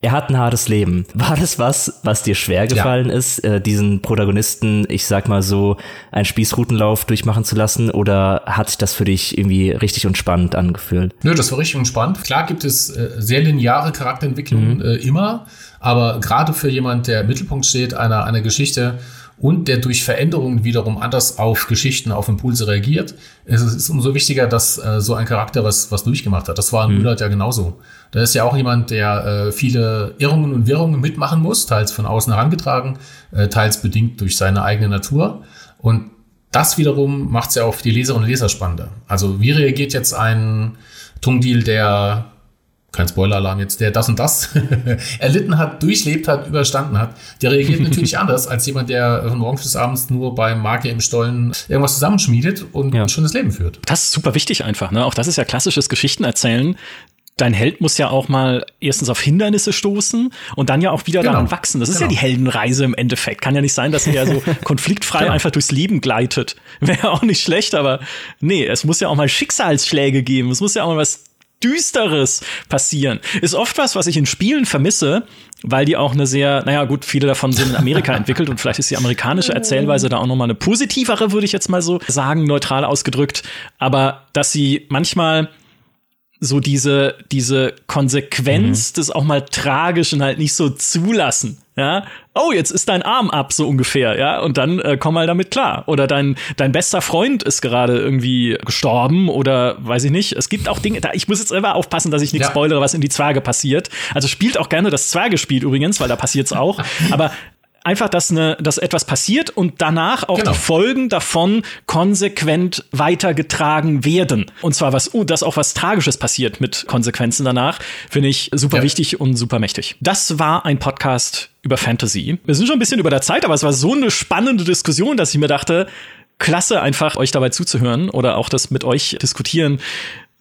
er hat ein hartes Leben. War das was, was dir schwer gefallen ja. ist, äh, diesen Protagonisten, ich sag mal so, einen Spießrutenlauf durchmachen zu lassen? Oder hat sich das für dich irgendwie richtig und spannend angefühlt? Nö, das war richtig und spannend. Klar gibt es äh, sehr lineare Charakterentwicklungen mhm. äh, immer, aber gerade für jemand, der im Mittelpunkt steht einer, einer Geschichte, und der durch Veränderungen wiederum anders auf Geschichten, auf Impulse reagiert. Es ist umso wichtiger, dass äh, so ein Charakter was, was durchgemacht hat. Das war in mhm. Müllert ja genauso. Da ist ja auch jemand, der äh, viele Irrungen und Wirrungen mitmachen muss, teils von außen herangetragen, äh, teils bedingt durch seine eigene Natur. Und das wiederum macht es ja auch für die Leserinnen und Leser spannender. Also wie reagiert jetzt ein Tungdeal, der kein Spoiler-Alarm jetzt, der das und das erlitten hat, durchlebt hat, überstanden hat, der reagiert natürlich anders als jemand, der von morgens bis abends nur beim Marke im Stollen irgendwas zusammenschmiedet und ja. ein schönes Leben führt. Das ist super wichtig einfach. Ne? Auch das ist ja klassisches Geschichtenerzählen dein Held muss ja auch mal erstens auf Hindernisse stoßen und dann ja auch wieder genau. daran wachsen. Das ist genau. ja die Heldenreise im Endeffekt. Kann ja nicht sein, dass er ja so konfliktfrei genau. einfach durchs Leben gleitet. Wäre auch nicht schlecht, aber nee, es muss ja auch mal Schicksalsschläge geben. Es muss ja auch mal was Düsteres passieren. Ist oft was, was ich in Spielen vermisse, weil die auch eine sehr, naja, gut, viele davon sind in Amerika entwickelt und vielleicht ist die amerikanische Erzählweise da auch nochmal eine positivere, würde ich jetzt mal so sagen, neutral ausgedrückt. Aber dass sie manchmal so diese, diese Konsequenz mhm. des auch mal Tragischen halt nicht so zulassen. Ja, oh, jetzt ist dein Arm ab, so ungefähr, ja, und dann äh, komm mal damit klar. Oder dein, dein bester Freund ist gerade irgendwie gestorben oder weiß ich nicht. Es gibt auch Dinge, da, ich muss jetzt immer aufpassen, dass ich nichts ja. spoilere, was in die Zwerge passiert. Also spielt auch gerne das Zwergespiel übrigens, weil da passiert's auch. Aber einfach, dass, eine, dass etwas passiert und danach auch genau. die Folgen davon konsequent weitergetragen werden. Und zwar was, uh, dass auch was Tragisches passiert mit Konsequenzen danach, finde ich super ja. wichtig und super mächtig. Das war ein Podcast über Fantasy. Wir sind schon ein bisschen über der Zeit, aber es war so eine spannende Diskussion, dass ich mir dachte, klasse, einfach euch dabei zuzuhören oder auch das mit euch diskutieren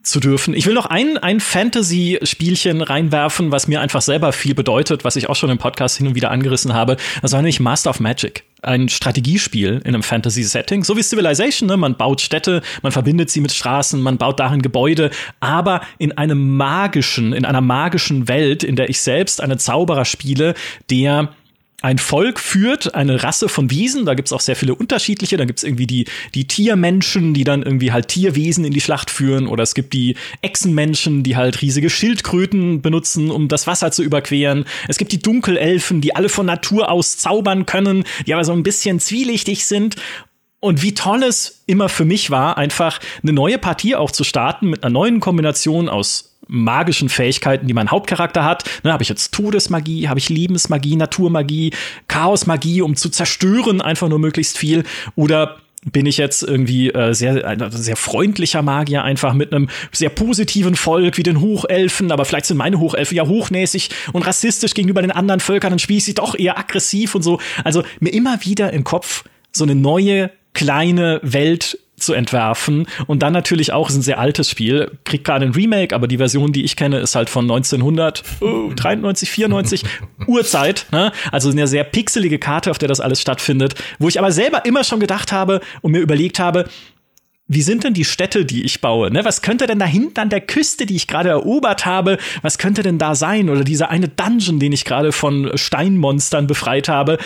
zu dürfen. Ich will noch ein, ein Fantasy-Spielchen reinwerfen, was mir einfach selber viel bedeutet, was ich auch schon im Podcast hin und wieder angerissen habe. Das war nämlich Master of Magic. Ein Strategiespiel in einem Fantasy-Setting, so wie Civilization. Ne? Man baut Städte, man verbindet sie mit Straßen, man baut darin Gebäude, aber in einem magischen, in einer magischen Welt, in der ich selbst einen Zauberer spiele, der ein Volk führt, eine Rasse von Wesen, da gibt's auch sehr viele unterschiedliche, da gibt's irgendwie die, die Tiermenschen, die dann irgendwie halt Tierwesen in die Schlacht führen, oder es gibt die Echsenmenschen, die halt riesige Schildkröten benutzen, um das Wasser zu überqueren. Es gibt die Dunkelelfen, die alle von Natur aus zaubern können, die aber so ein bisschen zwielichtig sind. Und wie toll es immer für mich war, einfach eine neue Partie auch zu starten mit einer neuen Kombination aus magischen Fähigkeiten, die mein Hauptcharakter hat. Ne, habe ich jetzt Todesmagie, habe ich Lebensmagie, Naturmagie, Chaosmagie, um zu zerstören, einfach nur möglichst viel. Oder bin ich jetzt irgendwie äh, sehr ein sehr freundlicher Magier einfach mit einem sehr positiven Volk wie den Hochelfen, aber vielleicht sind meine Hochelfen ja hochnäsig und rassistisch gegenüber den anderen Völkern, dann spiele ich sie doch eher aggressiv und so. Also mir immer wieder im Kopf so eine neue kleine Welt zu entwerfen und dann natürlich auch ist ein sehr altes Spiel, kriegt gerade ein Remake, aber die Version, die ich kenne, ist halt von 1993, 94 Uhrzeit, ne? also eine sehr pixelige Karte, auf der das alles stattfindet, wo ich aber selber immer schon gedacht habe und mir überlegt habe, wie sind denn die Städte, die ich baue? Ne? Was könnte denn da hinten an der Küste, die ich gerade erobert habe, was könnte denn da sein? Oder dieser eine Dungeon, den ich gerade von Steinmonstern befreit habe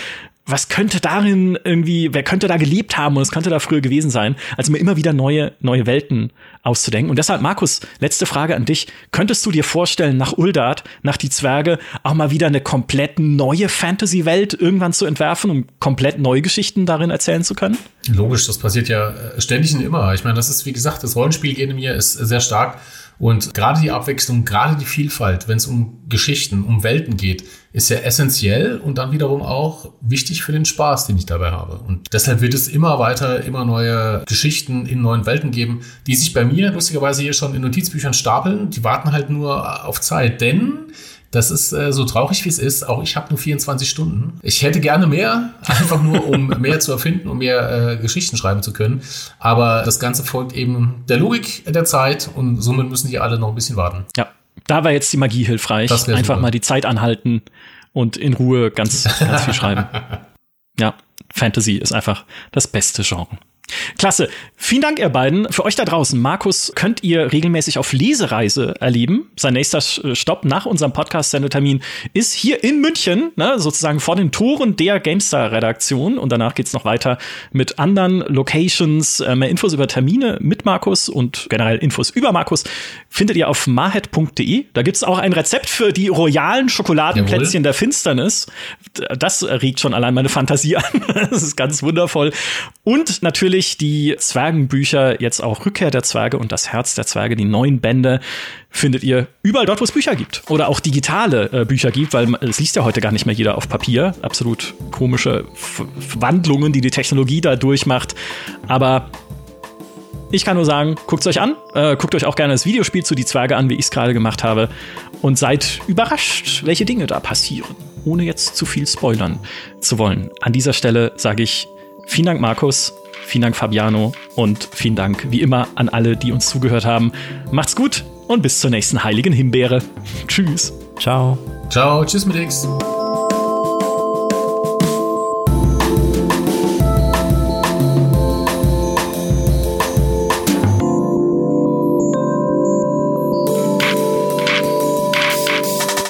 was könnte darin irgendwie, wer könnte da gelebt haben und es könnte da früher gewesen sein, also mir immer wieder neue, neue Welten auszudenken. Und deshalb, Markus, letzte Frage an dich. Könntest du dir vorstellen, nach Uldart, nach die Zwerge, auch mal wieder eine komplett neue Fantasy-Welt irgendwann zu entwerfen, um komplett neue Geschichten darin erzählen zu können? Logisch, das passiert ja äh, ständig und immer. Ich meine, das ist, wie gesagt, das Rollenspiel in mir ist sehr stark. Und gerade die Abwechslung, gerade die Vielfalt, wenn es um Geschichten, um Welten geht, ist ja essentiell und dann wiederum auch wichtig für den Spaß, den ich dabei habe. Und deshalb wird es immer weiter, immer neue Geschichten in neuen Welten geben, die sich bei mir lustigerweise hier schon in Notizbüchern stapeln. Die warten halt nur auf Zeit, denn das ist äh, so traurig, wie es ist. Auch ich habe nur 24 Stunden. Ich hätte gerne mehr, einfach nur, um mehr zu erfinden, um mehr äh, Geschichten schreiben zu können. Aber das Ganze folgt eben der Logik der Zeit und somit müssen die alle noch ein bisschen warten. Ja, da war jetzt die Magie hilfreich. Einfach super. mal die Zeit anhalten und in Ruhe ganz, ganz viel schreiben. Ja, Fantasy ist einfach das beste Genre. Klasse. Vielen Dank, ihr beiden. Für euch da draußen, Markus, könnt ihr regelmäßig auf Lesereise erleben. Sein nächster äh, Stopp nach unserem Podcast-Sendetermin ist hier in München, ne, sozusagen vor den Toren der GameStar-Redaktion. Und danach geht's noch weiter mit anderen Locations. Äh, mehr Infos über Termine mit Markus und generell Infos über Markus findet ihr auf mahet.de. Da gibt's auch ein Rezept für die royalen Schokoladenplätzchen Jawohl. der Finsternis. Das regt schon allein meine Fantasie an. das ist ganz wundervoll. Und natürlich natürlich die Zwergenbücher, jetzt auch Rückkehr der Zwerge und das Herz der Zwerge, die neuen Bände, findet ihr überall dort, wo es Bücher gibt. Oder auch digitale äh, Bücher gibt, weil es liest ja heute gar nicht mehr jeder auf Papier. Absolut komische F Wandlungen, die die Technologie da durchmacht. Aber ich kann nur sagen, guckt es euch an. Äh, guckt euch auch gerne das Videospiel zu Die Zwerge an, wie ich es gerade gemacht habe. Und seid überrascht, welche Dinge da passieren. Ohne jetzt zu viel spoilern zu wollen. An dieser Stelle sage ich vielen Dank, Markus. Vielen Dank, Fabiano. Und vielen Dank, wie immer, an alle, die uns zugehört haben. Macht's gut und bis zur nächsten heiligen Himbeere. Tschüss. Ciao. Ciao. Tschüss mit X.